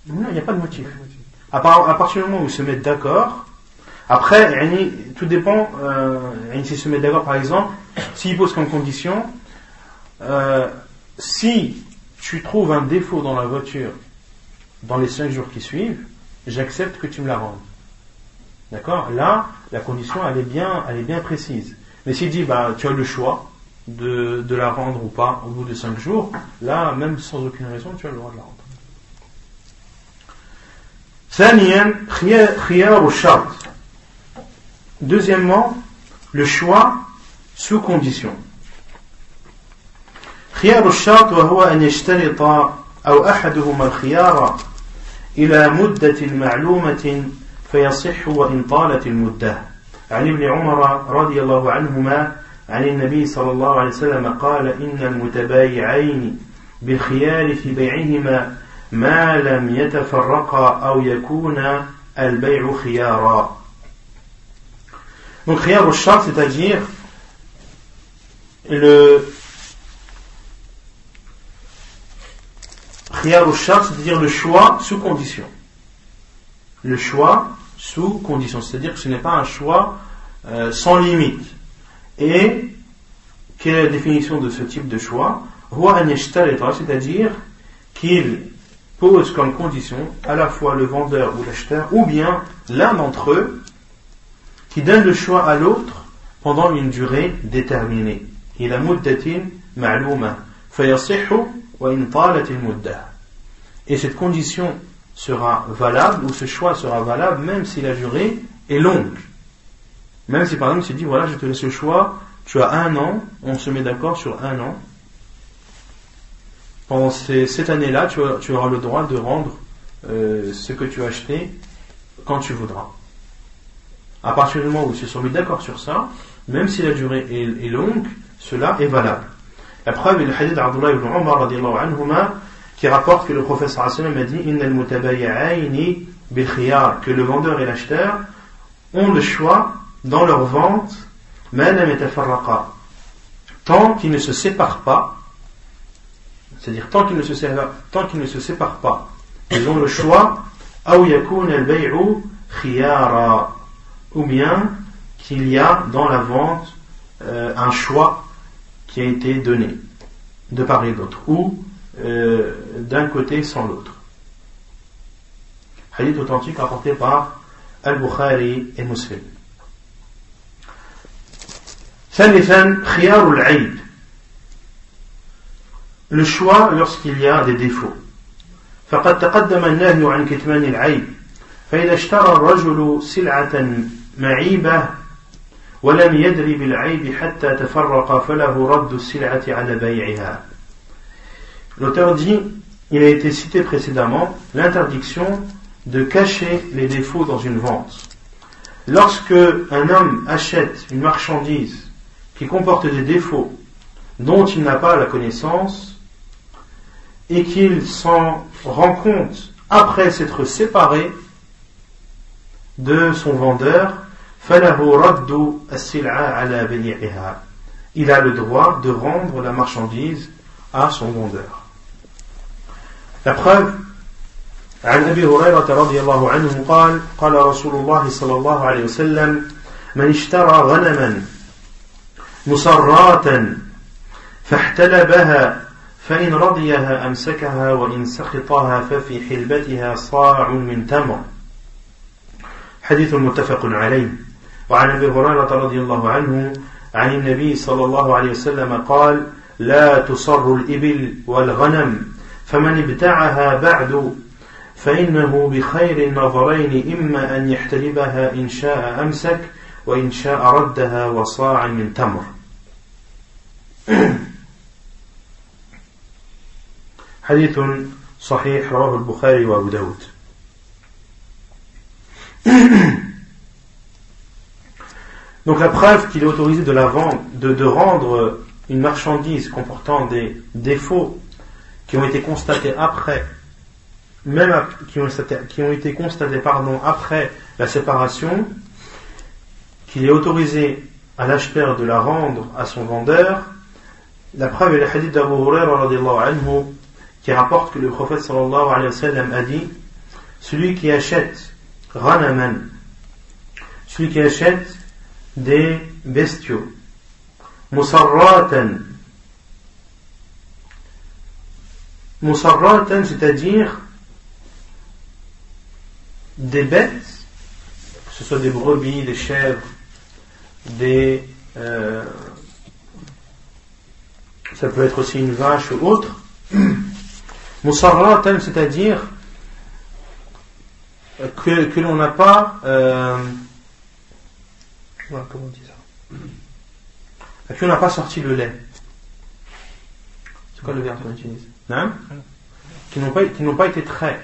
S1: Non, il n'y a pas de motif. À, partir du moment où ils se mettent d'accord, après, tout dépend, euh, s'ils se mettent d'accord par exemple, s'ils posent comme condition, euh, si tu trouves un défaut dans la voiture dans les cinq jours qui suivent, j'accepte que tu me la rendes. D'accord? Là, la condition, elle est bien, elle est bien précise. Mais s'il dit, bah, tu as le choix de, de la rendre ou pas au bout de 5 jours, là, même sans aucune raison, tu as le droit de la rendre. Deuxièmement, le choix sous condition. خيار الشرط وهو أن يشترط أو أحدهما الخيار إلى مدة معلومة فيصح وإن طالت المدة عن ابن عمر رضي الله عنهما عن النبي صلى الله عليه وسلم قال إن المتبايعين بالخيار في بيعهما ما لم يتفرقا أو يكون البيع خيارا Donc khiyar au shart, c'est-à-dire le khiyar au shart, c'est-à-dire le choix sous condition. Le choix sous condition, c'est-à-dire que ce n'est pas un choix euh, sans limite. Et quelle est la définition de ce type de choix C'est-à-dire qu'il pose comme condition à la fois le vendeur ou l'acheteur, ou bien l'un d'entre eux, qui donne le choix à l'autre pendant une durée déterminée. Et cette condition sera valable, ou ce choix sera valable, même si la durée est longue. Même si par exemple, il dit, voilà, je te laisse le choix, tu as un an, on se met d'accord sur un an. Pendant cette année-là, tu, auras le droit de rendre euh, ce que tu as acheté quand tu voudras. À partir du moment où ils se sont mis d'accord sur ça, même si la durée est, longue, cela est valable. La preuve est le hadith d'Abdullah ibn Umar qui rapporte que le professeur a dit que le vendeur et l'acheteur ont le choix dans leur vente tant qu'ils ne se séparent pas c'est-à-dire tant qu'ils ne se séparent, tant qu'ils ne se séparent pas ils ont le choix ou bien qu'il y a dans la vente euh, un choix qui a été donné de part et d'autre ou euh, d'un côté sans l'autre hadith authentique rapporté par Al-Bukhari et Muslim ثالثا خيار العيب le choix lorsqu'il y a des défauts فقد تقدم النهي عن كتمان العيب فإذا اشترى الرجل سلعة معيبة ولم يدري بالعيب حتى تفرق فله رد السلعة على بيعها L'auteur dit, il a été cité précédemment l'interdiction de cacher les défauts dans une vente. Lorsque un homme achète une marchandise qui comporte des défauts dont il n'a pas la connaissance et qu'il s'en rend compte après s'être séparé de son vendeur, il a le droit de rendre la marchandise à son vendeur. La preuve عن ابي هريره رضي الله عنه قال قال رسول الله صلى الله عليه وسلم من اشترى غنما مصرات فاحتلبها فإن رضيها أمسكها وإن سخطها ففي حلبتها صاع من تمر. حديث متفق عليه. وعن أبي هريرة رضي الله عنه عن النبي صلى الله عليه وسلم قال لا تصر الإبل والغنم فمن ابتاعها بعد فإنه بخير النظرين إما أن يحتلبها إن شاء أمسك وإن شاء ردها وصاع من تمر. *clears throat* حديث صحيح رواه البخاري وأبو داود *clears throat* Donc la preuve qu'il est autorisé de la vendre, de, de rendre une marchandise comportant des défauts qui ont été constatés après, même qui ont, qui ont été constatés pardon, après la séparation, qu'il est autorisé à l'acheteur de la rendre à son vendeur. La preuve est le hadith d'Abu Hurairah anhu qui rapporte que le prophète sallallahu alayhi wa sallam a dit celui qui achète ranaman, celui qui achète des bestiaux, musarratan, musarratan c'est-à-dire des bêtes que ce soit des brebis, des chèvres, des, euh, ça peut être aussi une vache ou autre, Musarratan, c'est-à-dire que, l'on n'a pas. Euh, comment on dit ça? Que l'on n'a pas sorti le lait. C'est quoi le verbe qu'on utilise? Hein? Qui n'ont pas, qui n'ont pas été traits.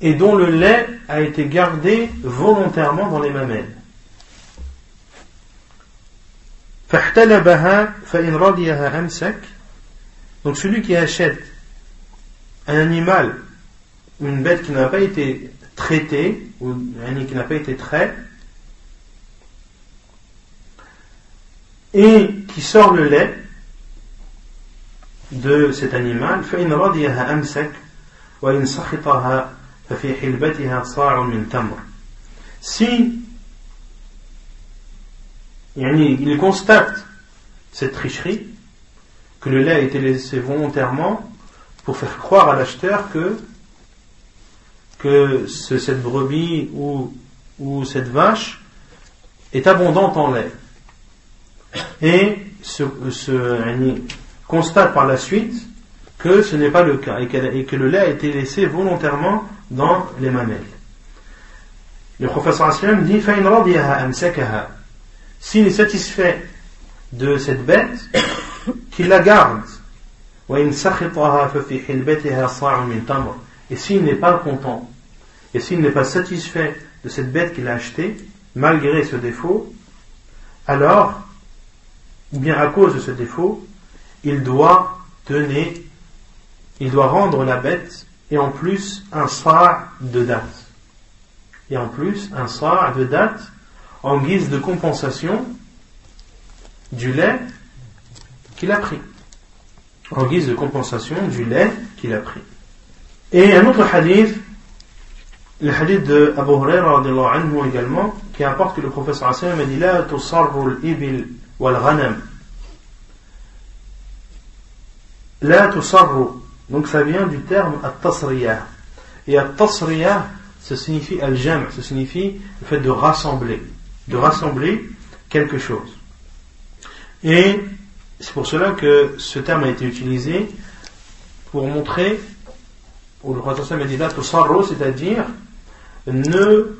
S1: Et dont le lait a été gardé volontairement dans les mamelles. Donc celui qui achète un animal ou une bête qui n'a pas été traitée, ou qui n'a pas été trait, et qui sort le lait de cet animal, si il constate cette tricherie, que le lait a été laissé volontairement pour faire croire à l'acheteur que, que cette brebis ou, ou cette vache est abondante en lait. Et se, constate par la suite que ce n'est pas le cas et, et, que le lait a été laissé volontairement dans les mamelles. Le professeur dit S'il est satisfait de cette bête, qu'il la garde. Et s'il n'est pas content, et s'il n'est pas satisfait de cette bête qu'il a achetée, malgré ce défaut, alors, ou bien à cause de ce défaut, il doit donner, il doit rendre la bête, et en plus un sa' de date. Et en plus un sa' de date en guise de compensation du lait qu'il a pris en guise de compensation du lait qu'il a pris. Et un autre hadith, le hadith de Abu Huraira anhu également, qui apporte que le professeur a dit La tusarru al-ibil wal-ghanam. La tusarru. Donc ça vient du terme at-tasriyah. Et at-tasriyah, ça signifie al-jam, ça signifie le fait de rassembler, de rassembler quelque chose. Et c'est pour cela que ce terme a été utilisé pour montrer, ou le Prophète a dit là, c'est-à-dire ne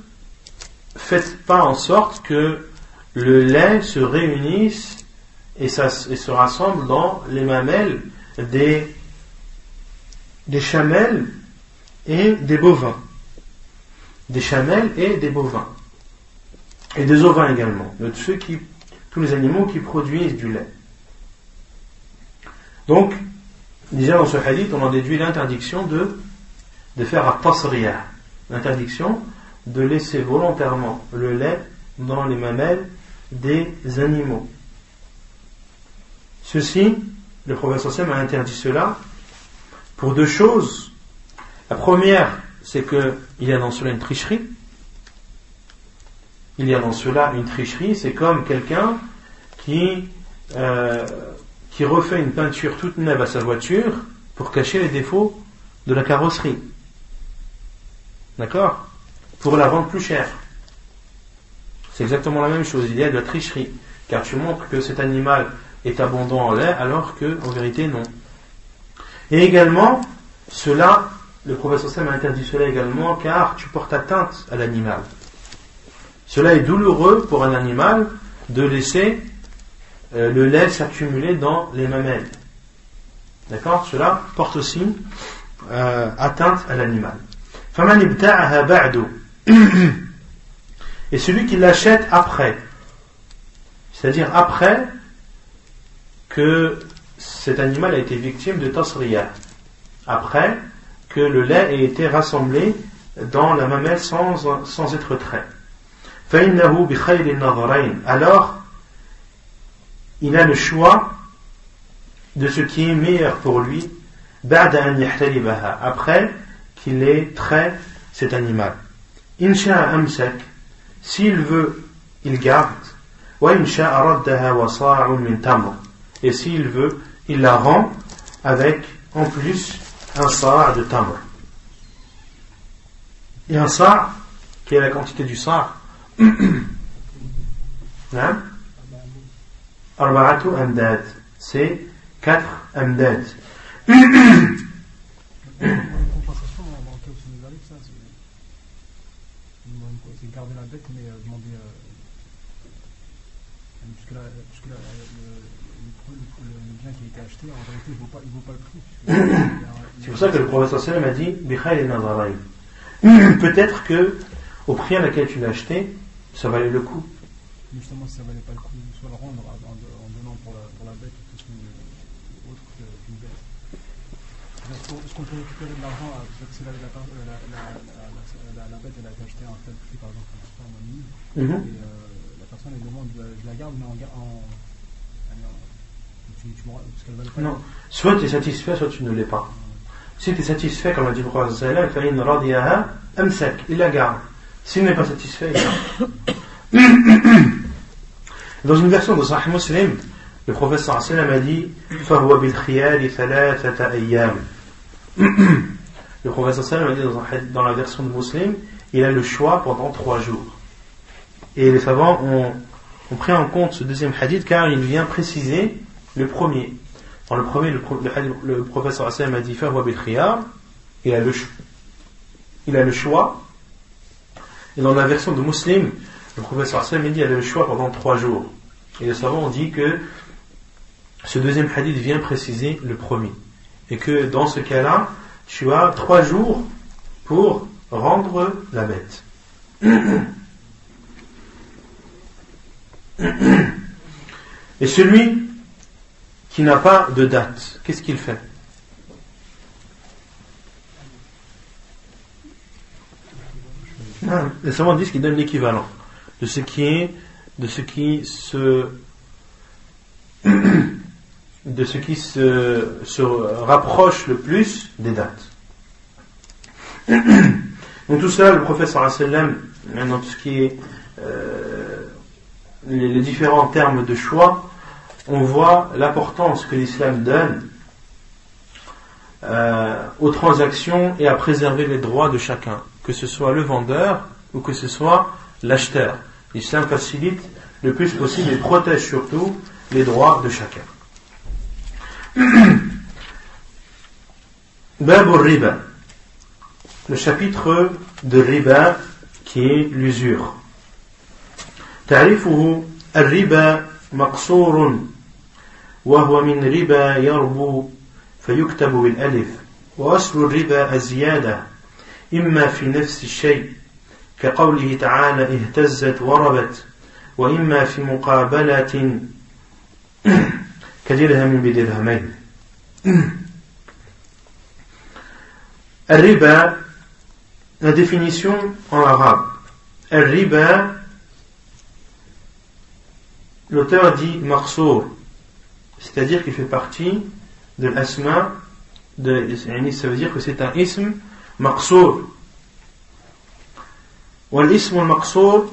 S1: faites pas en sorte que le lait se réunisse et, ça, se rassemble dans les mamelles des, des chamelles et des bovins. Des chamelles et des bovins. Et des ovins également. De ceux qui, tous les animaux qui produisent du lait. Donc, déjà dans ce hadith, on en déduit l'interdiction de, faire un tasriya, l'interdiction de laisser volontairement le lait dans les mamelles des animaux. Ceci, le professeur Sam a interdit cela pour deux choses. La première, c'est qu'il y a dans cela une tricherie. Il y a dans cela une tricherie, c'est comme quelqu'un qui euh, refait une peinture toute neuve à sa voiture pour cacher les défauts de la carrosserie. D'accord? Pour la vendre plus cher. C'est exactement la même chose. Il y a de la tricherie. Car tu montres que cet animal est abondant en lait alors que, en vérité, non. Et également, cela, le professeur Sam a interdit cela également car tu portes atteinte à l'animal. Cela est douloureux pour un animal de laisser euh, le lait s'accumuler dans les mamelles. D'accord? Cela porte aussi euh, atteinte à l'animal. Et celui qui l'achète après, c'est-à-dire après que cet animal a été victime de tasriya, après que le lait ait été rassemblé dans la mamelle sans, sans être trait. Alors, il a le choix de ce qui est meilleur pour lui après qu'il ait trait cet animal. Insha amsek. s'il veut, il garde. Et s'il veut, il la rend avec en plus un sa' de tamr. Et un sa' qui est la quantité du sa' *coughs* hein? arba'atu amdad. C'est 4 amdad. *coughs*
S2: C'est
S1: pour ça que le prophète sallam dit *coughs* Peut-être que, au prix à laquelle tu l'as acheté, ça valait le coup.
S2: Est-ce qu'on peut récupérer de l'argent si la, la, la, la, la, bête elle a été achetée à un tel prix par exemple en -hmm. et euh, la personne elle demande je la garde mais en,
S1: non. Soit tu es satisfait soit tu ne l'es pas. Si tu es satisfait comme l'a dit le prophète il la garde. S'il n'est pas satisfait il *coughs* Dans une version de Sahih Muslim, le professeur a dit *coughs* Le professeur sallam a dit dans la version de Muslim, il a le choix pendant trois jours. Et les savants ont, pris en compte ce deuxième hadith car il vient préciser le premier. Dans le premier, le, professeur sallam a dit il a le il a le choix. Et dans la version de Muslim, le professeur Hassan dit qu'il avait le choix pendant trois jours. Et les savants ont dit que ce deuxième hadith vient préciser le premier. Et que dans ce cas-là, tu as trois jours pour rendre la bête. Et celui qui n'a pas de date, qu'est-ce qu'il fait? Les savants disent qu'il donne l'équivalent de ce qui est, de ce qui se, de ce qui se, rapproche le plus des dates. *clears throat* Donc tout ça, le professeur sallam, dans tout ce qui est euh, les, les, différents termes de choix, on voit l'importance que l'islam donne euh, aux transactions et à préserver les droits de chacun, que ce soit le vendeur ou que ce soit l'acheteur. L'islam facilite le plus possible et protège surtout les droits de chacun. *clears throat* Bab riba le chapitre de riba qui est l'usure. تعرفه الربا مقصور وهو من ربا يربو فيكتب بالألف وأصل الربا الزيادة إما في نفس الشيء كقوله تعالى اهتزت وربت وإما في مقابلة كدرهم بدرهمين الربا la définition en arabe الربا l'auteur dit marsour c'est-à-dire qu'il fait partie de l'asma de, ça veut dire que c'est un ism marsour والاسم المقصود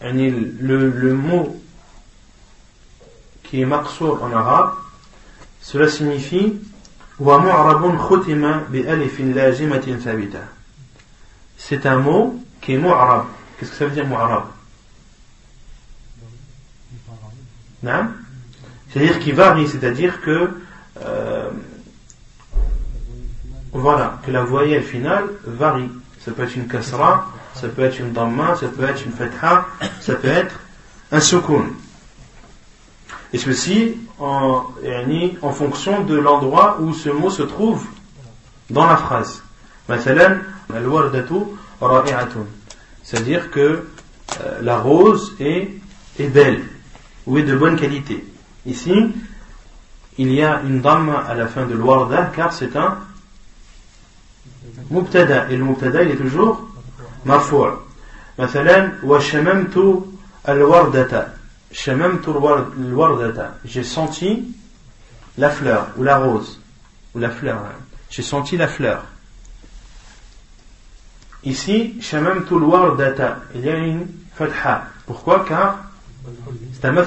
S1: يعني le, le mot qui est maqsour en arabe, cela signifie C'est un mot qui est mu'arab. Qu'est-ce que ça veut dire mu'arab C'est-à-dire qui varie, c'est-à-dire que euh, voilà, que la voyelle finale varie. Ça peut être une kasra, ça peut être une damma, ça peut être une fatha, ça peut être un soukoun. Et ceci en, en fonction de l'endroit où ce mot se trouve dans la phrase. C'est-à-dire que euh, la rose est, est belle ou est de bonne qualité. Ici, il y a une damma à la fin de l'warda car c'est un مبتدا المبتدا il est toujours مرفوع مثلا وشممت الوردة شممت الوردة j'ai senti la fleur ou la rose ou la fleur. Hein. J'ai senti la fleur. Ici, il y a une fatha. Pourquoi? Car c'est un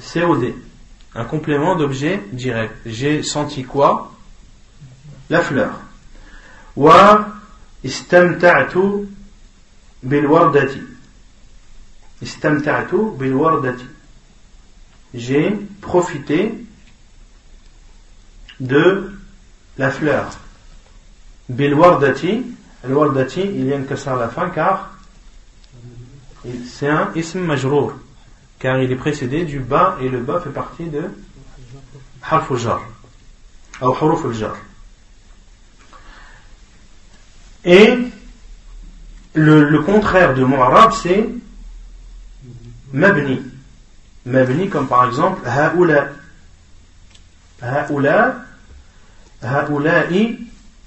S1: c'est un COD, un complément d'objet direct. J'ai senti quoi? La fleur. Wa istamta'tu bil wardati. J'ai profité de la fleur. Bil wardati. Al wardati, il y a une cassure à la fin car c'est un ism majrour. Car il est précédé du bas et le bas fait partie de harf jar. Ou huruf jar. Et le, contraire de arabe c'est mabni. Mabni comme par exemple haoula. Haoula, haoula'i,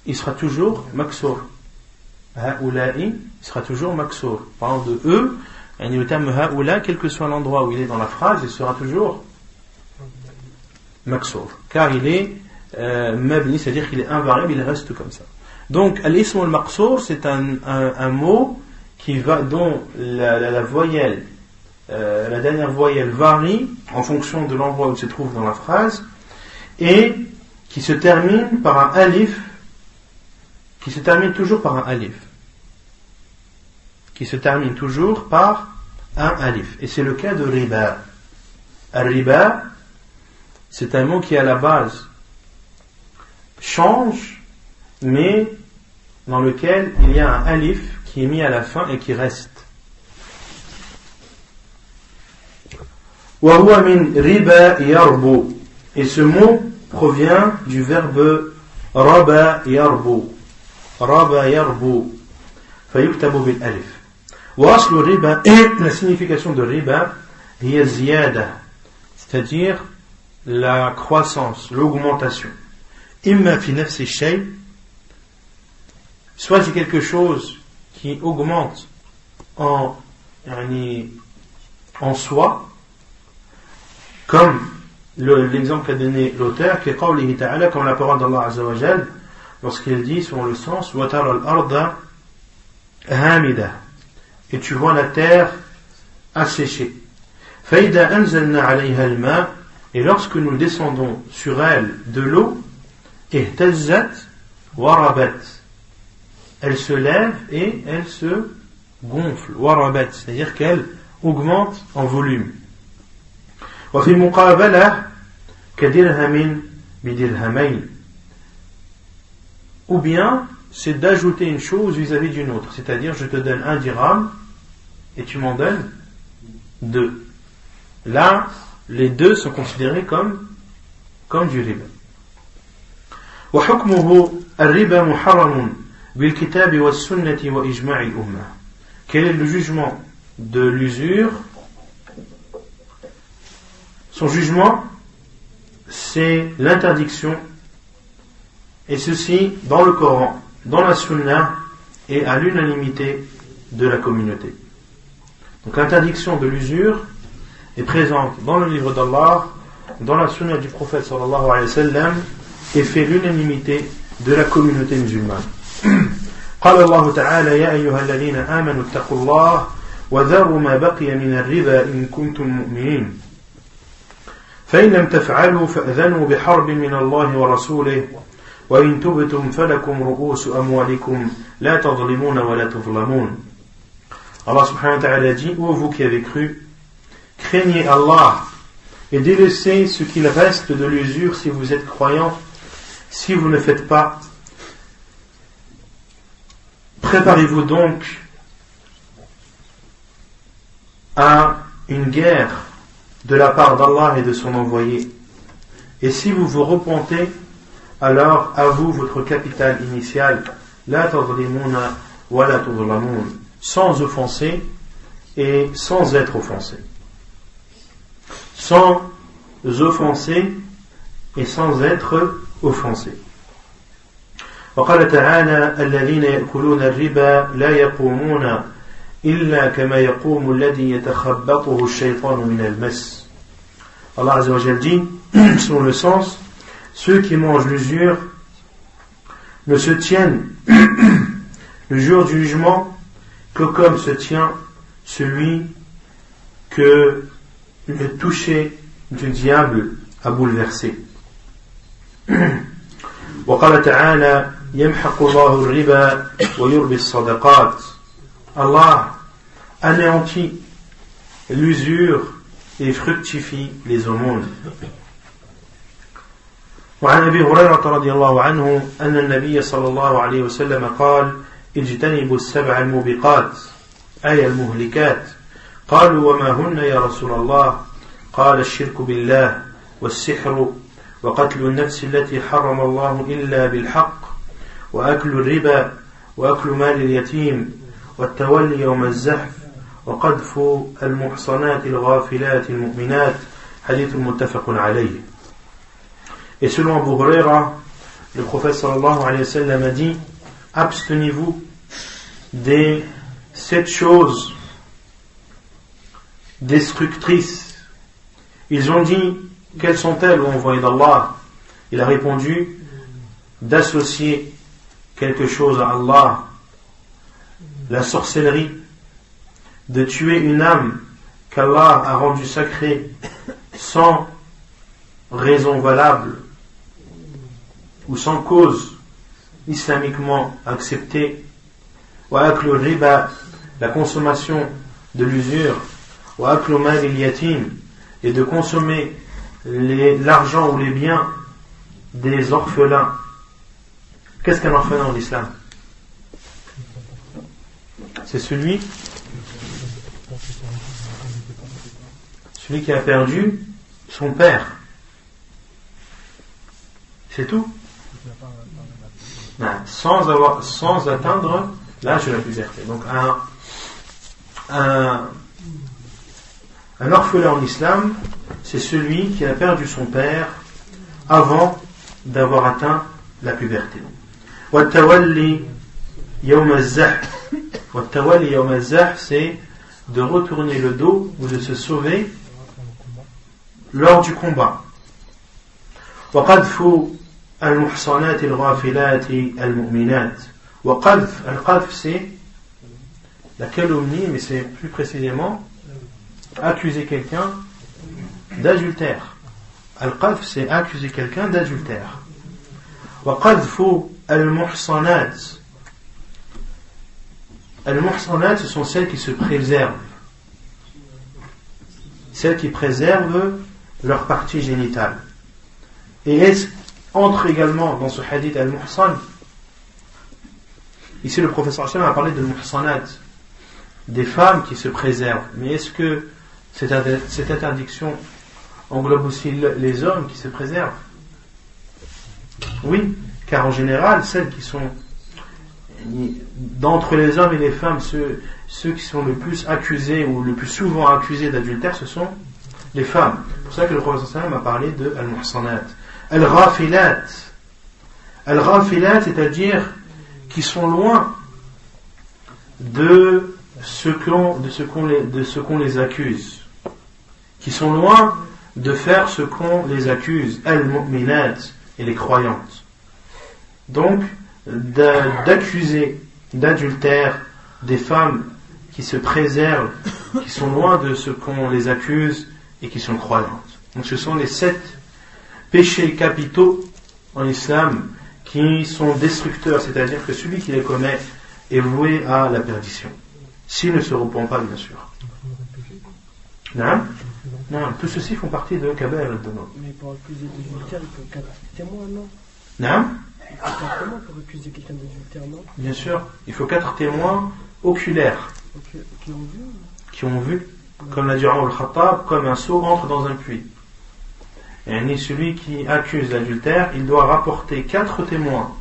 S1: il sera toujours maksour. Haoula'i, il sera toujours maksour. Parlant de eux, le terme haoula, quel que soit l'endroit où il est dans la phrase, il sera toujours maksour. Car il est euh, mabni, c'est-à-dire qu'il est invariable, il reste comme ça. Donc, l'ism al-maqsour, c'est un, mot qui va, dont la voyelle, euh, la dernière voyelle varie en fonction de l'endroit où il se trouve dans la phrase et qui se termine par un alif, qui se termine toujours par un alif, qui se termine toujours par un alif. Et c'est le cas de riba. Riba, c'est un mot qui à la base change mais dans lequel il y a un alif qui est mis à la fin et qui reste. Et ce mot provient du verbe raba yarbu. Raba yarbu. فيكتب بالألف. وأصل الربا et la signification de riba هي الزيادة c'est-à-dire la croissance, l'augmentation. إما في نفس الشيء soit c'est quelque chose qui augmente en, en soi, comme l'exemple qu'a donné l'auteur, qui est comme la parole d'Allah Azzawajal, lorsqu'il dit, selon le sens, et tu vois la terre asséchée. Et lorsque nous descendons sur elle de l'eau, elle se lève et elle se gonfle, c'est-à-dire qu'elle augmente en volume وفي المقابلة كدرهم بدرهمين ou bien c'est d'ajouter une chose vis-à-vis d'une autre c'est-à-dire je te donne un dirham et tu m'en donnes deux là les deux sont considérés comme comme du riba وحكمه الربا محرم quel est le jugement de l'usure Son jugement, c'est l'interdiction, et ceci dans le Coran, dans la Sunna et à l'unanimité de la communauté. Donc l'interdiction de l'usure est présente dans le livre d'Allah, dans la Sunna du prophète sallallahu alayhi wa sallam, et fait l'unanimité de la communauté musulmane. *clears throat* قال الله تعالى يا أيها الذين آمنوا اتقوا الله وذروا ما بقي من الربا إن كنتم مؤمنين فإن لم تفعلوا فأذنوا بحرب من الله ورسوله وإن تبتم فلكم رؤوس أموالكم لا تظلمون ولا تظلمون Allah subhanahu wa ta'ala dit, ô vous qui avez cru, craignez Allah et délaissez ce qu'il reste de l'usure si vous êtes croyants, si vous ne faites pas Préparez-vous donc à une guerre de la part d'Allah et de son envoyé. Et si vous vous repentez, alors à vous votre capital initial, la wa la sans offenser et sans être offensé. Sans offenser et sans être offensé. وقال تعالى الذين يأكلون الربا لا يقومون إلا كما يقوم الذي يتخبطه الشيطان من المس Allah Azza wa dit, *clears throat* selon le sens, ceux qui mangent l'usure ne se tiennent *clears throat* le jour du jugement que comme se tient celui que le toucher du diable a bouleversé. وقال تعالى يمحق الله الربا ويربي الصدقات Allah anéantit l'usure et fructifie les aumônes. وعن ابي هريره رضي الله عنه ان النبي صلى الله عليه وسلم قال اجتنبوا السبع الموبقات اي المهلكات قالوا وما هن يا رسول الله قال الشرك بالله والسحر وقتل النفس التي حرم الله الا بالحق واكل الربا واكل مال اليتيم والتولي يوم الزحف وقذف المحصنات الغافلات المؤمنات حديث متفق عليه Et selon Abu Huraira, le prophète sallallahu alayhi wa sallam a dit Abstenez-vous des sept choses destructrices. Ils ont dit Quelles sont-elles, ô envoyé d'Allah Il a répondu D'associer quelque chose à Allah, la sorcellerie, de tuer une âme qu'Allah a rendue sacrée sans raison valable ou sans cause islamiquement acceptée, le riba, la consommation de l'usure, et de consommer l'argent ou les biens des orphelins. Qu'est-ce qu'un orphelin en islam C'est celui qui a perdu son père. C'est tout sans, avoir, sans atteindre l'âge de la puberté. Donc un, un, un orphelin en islam, c'est celui qui a perdu son père avant d'avoir atteint la puberté. c'est de retourner le dos ou de se sauver lors du combat. المحصنات الغافلات المؤمنات وقذف القذف c'est la calomnie mais c'est plus précisément accuser quelqu'un d'adultère al-qadf c'est accuser quelqu'un d'adultère وقذف المحصنات ah, Al-Muhsanat, ce sont celles qui se préservent. Celles qui préservent leur partie génitale. Et est-ce entre également dans ce hadith Al-Muhsan Ici, le professeur Hachem a parlé de Muhsanat, des femmes qui se préservent. Mais est-ce que cette interdiction englobe aussi les hommes qui se préservent? Oui, car en général, celles qui sont d'entre les hommes et les femmes, ceux, ceux qui sont le plus accusés ou le plus souvent accusés d'adultère, ce sont les femmes. C'est pour ça que le Hachem a parlé de al-muhsanat. Al-Ghafilat. Al-Ghafilat, c'est-à-dire qui sont loin de ce qu'on les, de les accuse. Qui sont loin de faire ce qu'on les accuse. Al-Mu'minat et les croyantes. Donc, d'accuser d'adultère des femmes qui se préservent, qui sont loin de ce qu'on les accuse et qui sont croyantes. Donc ce sont les sept péchés capitaux en islam qui sont destructeurs, c'est-à-dire que celui qui les commet est voué à la perdition. S'il ne se repent pas, bien sûr. Non Non, tout ceci font partie de Kaber
S2: Mais pour accuser d'adultère, il faut quatre témoins, non?
S1: Non
S2: Quelqu'un d'adultère, non
S1: Bien sûr, il faut quatre témoins oculaires.
S2: Qui ont vu
S1: Qui ont vu, comme l'a dit al-Khattab, comme un seau entre dans un puits. Et celui qui accuse l'adultère, il doit rapporter quatre témoins.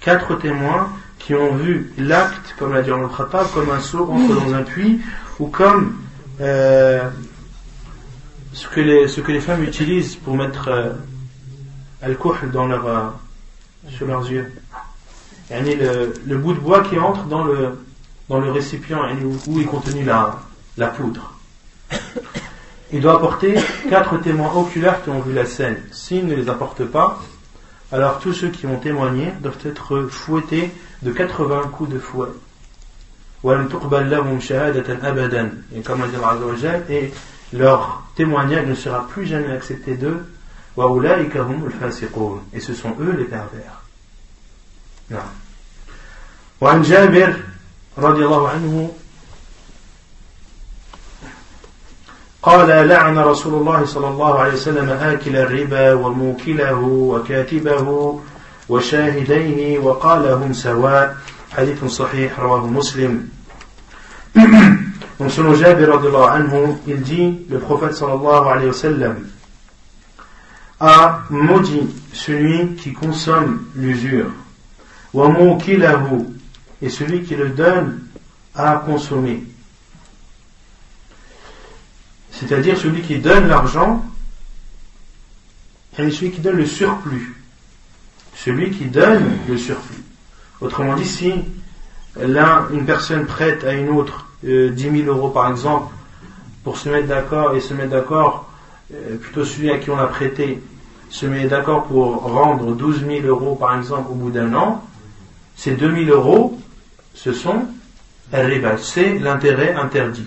S1: Quatre témoins qui ont vu l'acte, comme l'a dit le Khattab, comme un seau entre dans un puits, ou comme euh, ce, que les, ce que les femmes utilisent pour mettre euh, al dans leur, euh, sur leurs yeux. Le, le bout de bois qui entre dans le, dans le récipient où est contenue la, la poudre. Il doit apporter quatre témoins oculaires qui ont vu la scène. S'il ne les apporte pas, alors tous ceux qui ont témoigné doivent être fouettés de 80 coups de fouet. Et comme dit et leur témoignage ne sera plus jamais accepté d'eux et ce sont eux les pervers. نعم. وعن جابر رضي الله عنه قال لعن رسول الله صلى الله عليه وسلم آكل الربا وموكله وكاتبه وشاهديه وقال هم سواء. حديث صحيح رواه مسلم. *clears throat* Donc selon Jabir il dit, le prophète sallallahu alayhi wa sallam a maudit celui qui consomme l'usure, et celui qui le donne à consommer. C'est-à-dire celui qui donne l'argent, et celui qui donne le surplus. Celui qui donne le surplus. Autrement dit, si l'un, une personne prête à une autre euh, 10 000 euros par exemple, pour se mettre d'accord et se mettre d'accord, euh, plutôt celui à qui on a prêté, se met d'accord pour rendre 12 000 euros par exemple au bout d'un an, ces 2 000 euros, ce sont c'est l'intérêt interdit.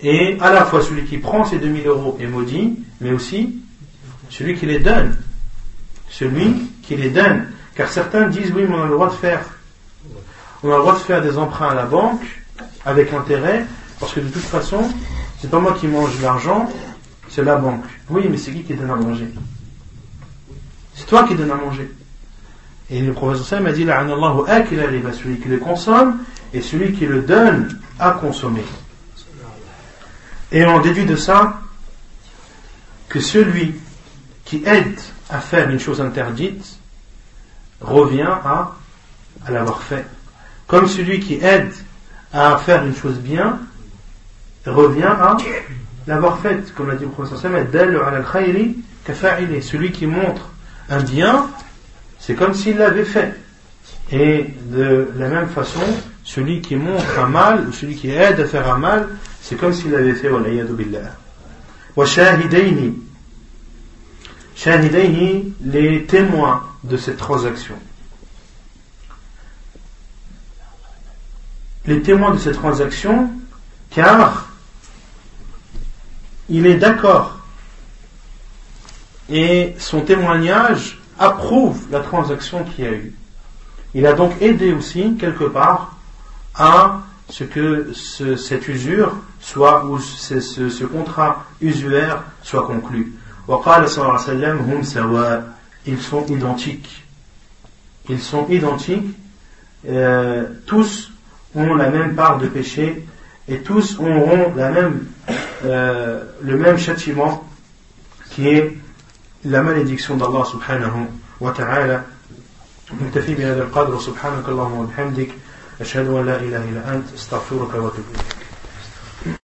S1: Et à la fois celui qui prend ces 2 000 euros est maudit, mais aussi celui qui les donne. Celui qui les donne. Car certains disent oui, mais on a le droit de faire. On a le droit de faire des emprunts à la banque avec intérêt, parce que de toute façon, c'est pas moi qui mange l'argent, c'est la banque. Oui, mais c'est qui qui donne à manger? C'est toi qui donne à manger. Et le professeur m'a dit celui qui le consomme et celui qui le donne à consommer. Et on déduit de ça que celui qui aide à faire une chose interdite revient à, l'avoir fait. Comme celui qui aide à faire une chose bien revient à l'avoir faite. Comme l'a dit le professeur celui qui montre un bien, c'est comme s'il l'avait fait. Et de la même façon, celui qui montre un mal, ou celui qui aide à faire un mal, c'est comme s'il l'avait fait. Shahidayni, les témoins de cette transaction. les témoins de cette transaction, car il est d'accord et son témoignage approuve la transaction qu'il y a eu. Il a donc aidé aussi, quelque part, à ce que cette usure soit, ou ce, contrat usuaire soit conclu. Ils sont identiques. Ils sont identiques, euh, tous ont la même part de péché et tous auront la même, euh, le même châtiment qui est la malédiction d'Allah subhanahu wa ta'ala. نكتفي بهذا القدر سبحانك اللهم وبحمدك أشهد أن لا إله إلا أنت استغفرك وأتوب إليك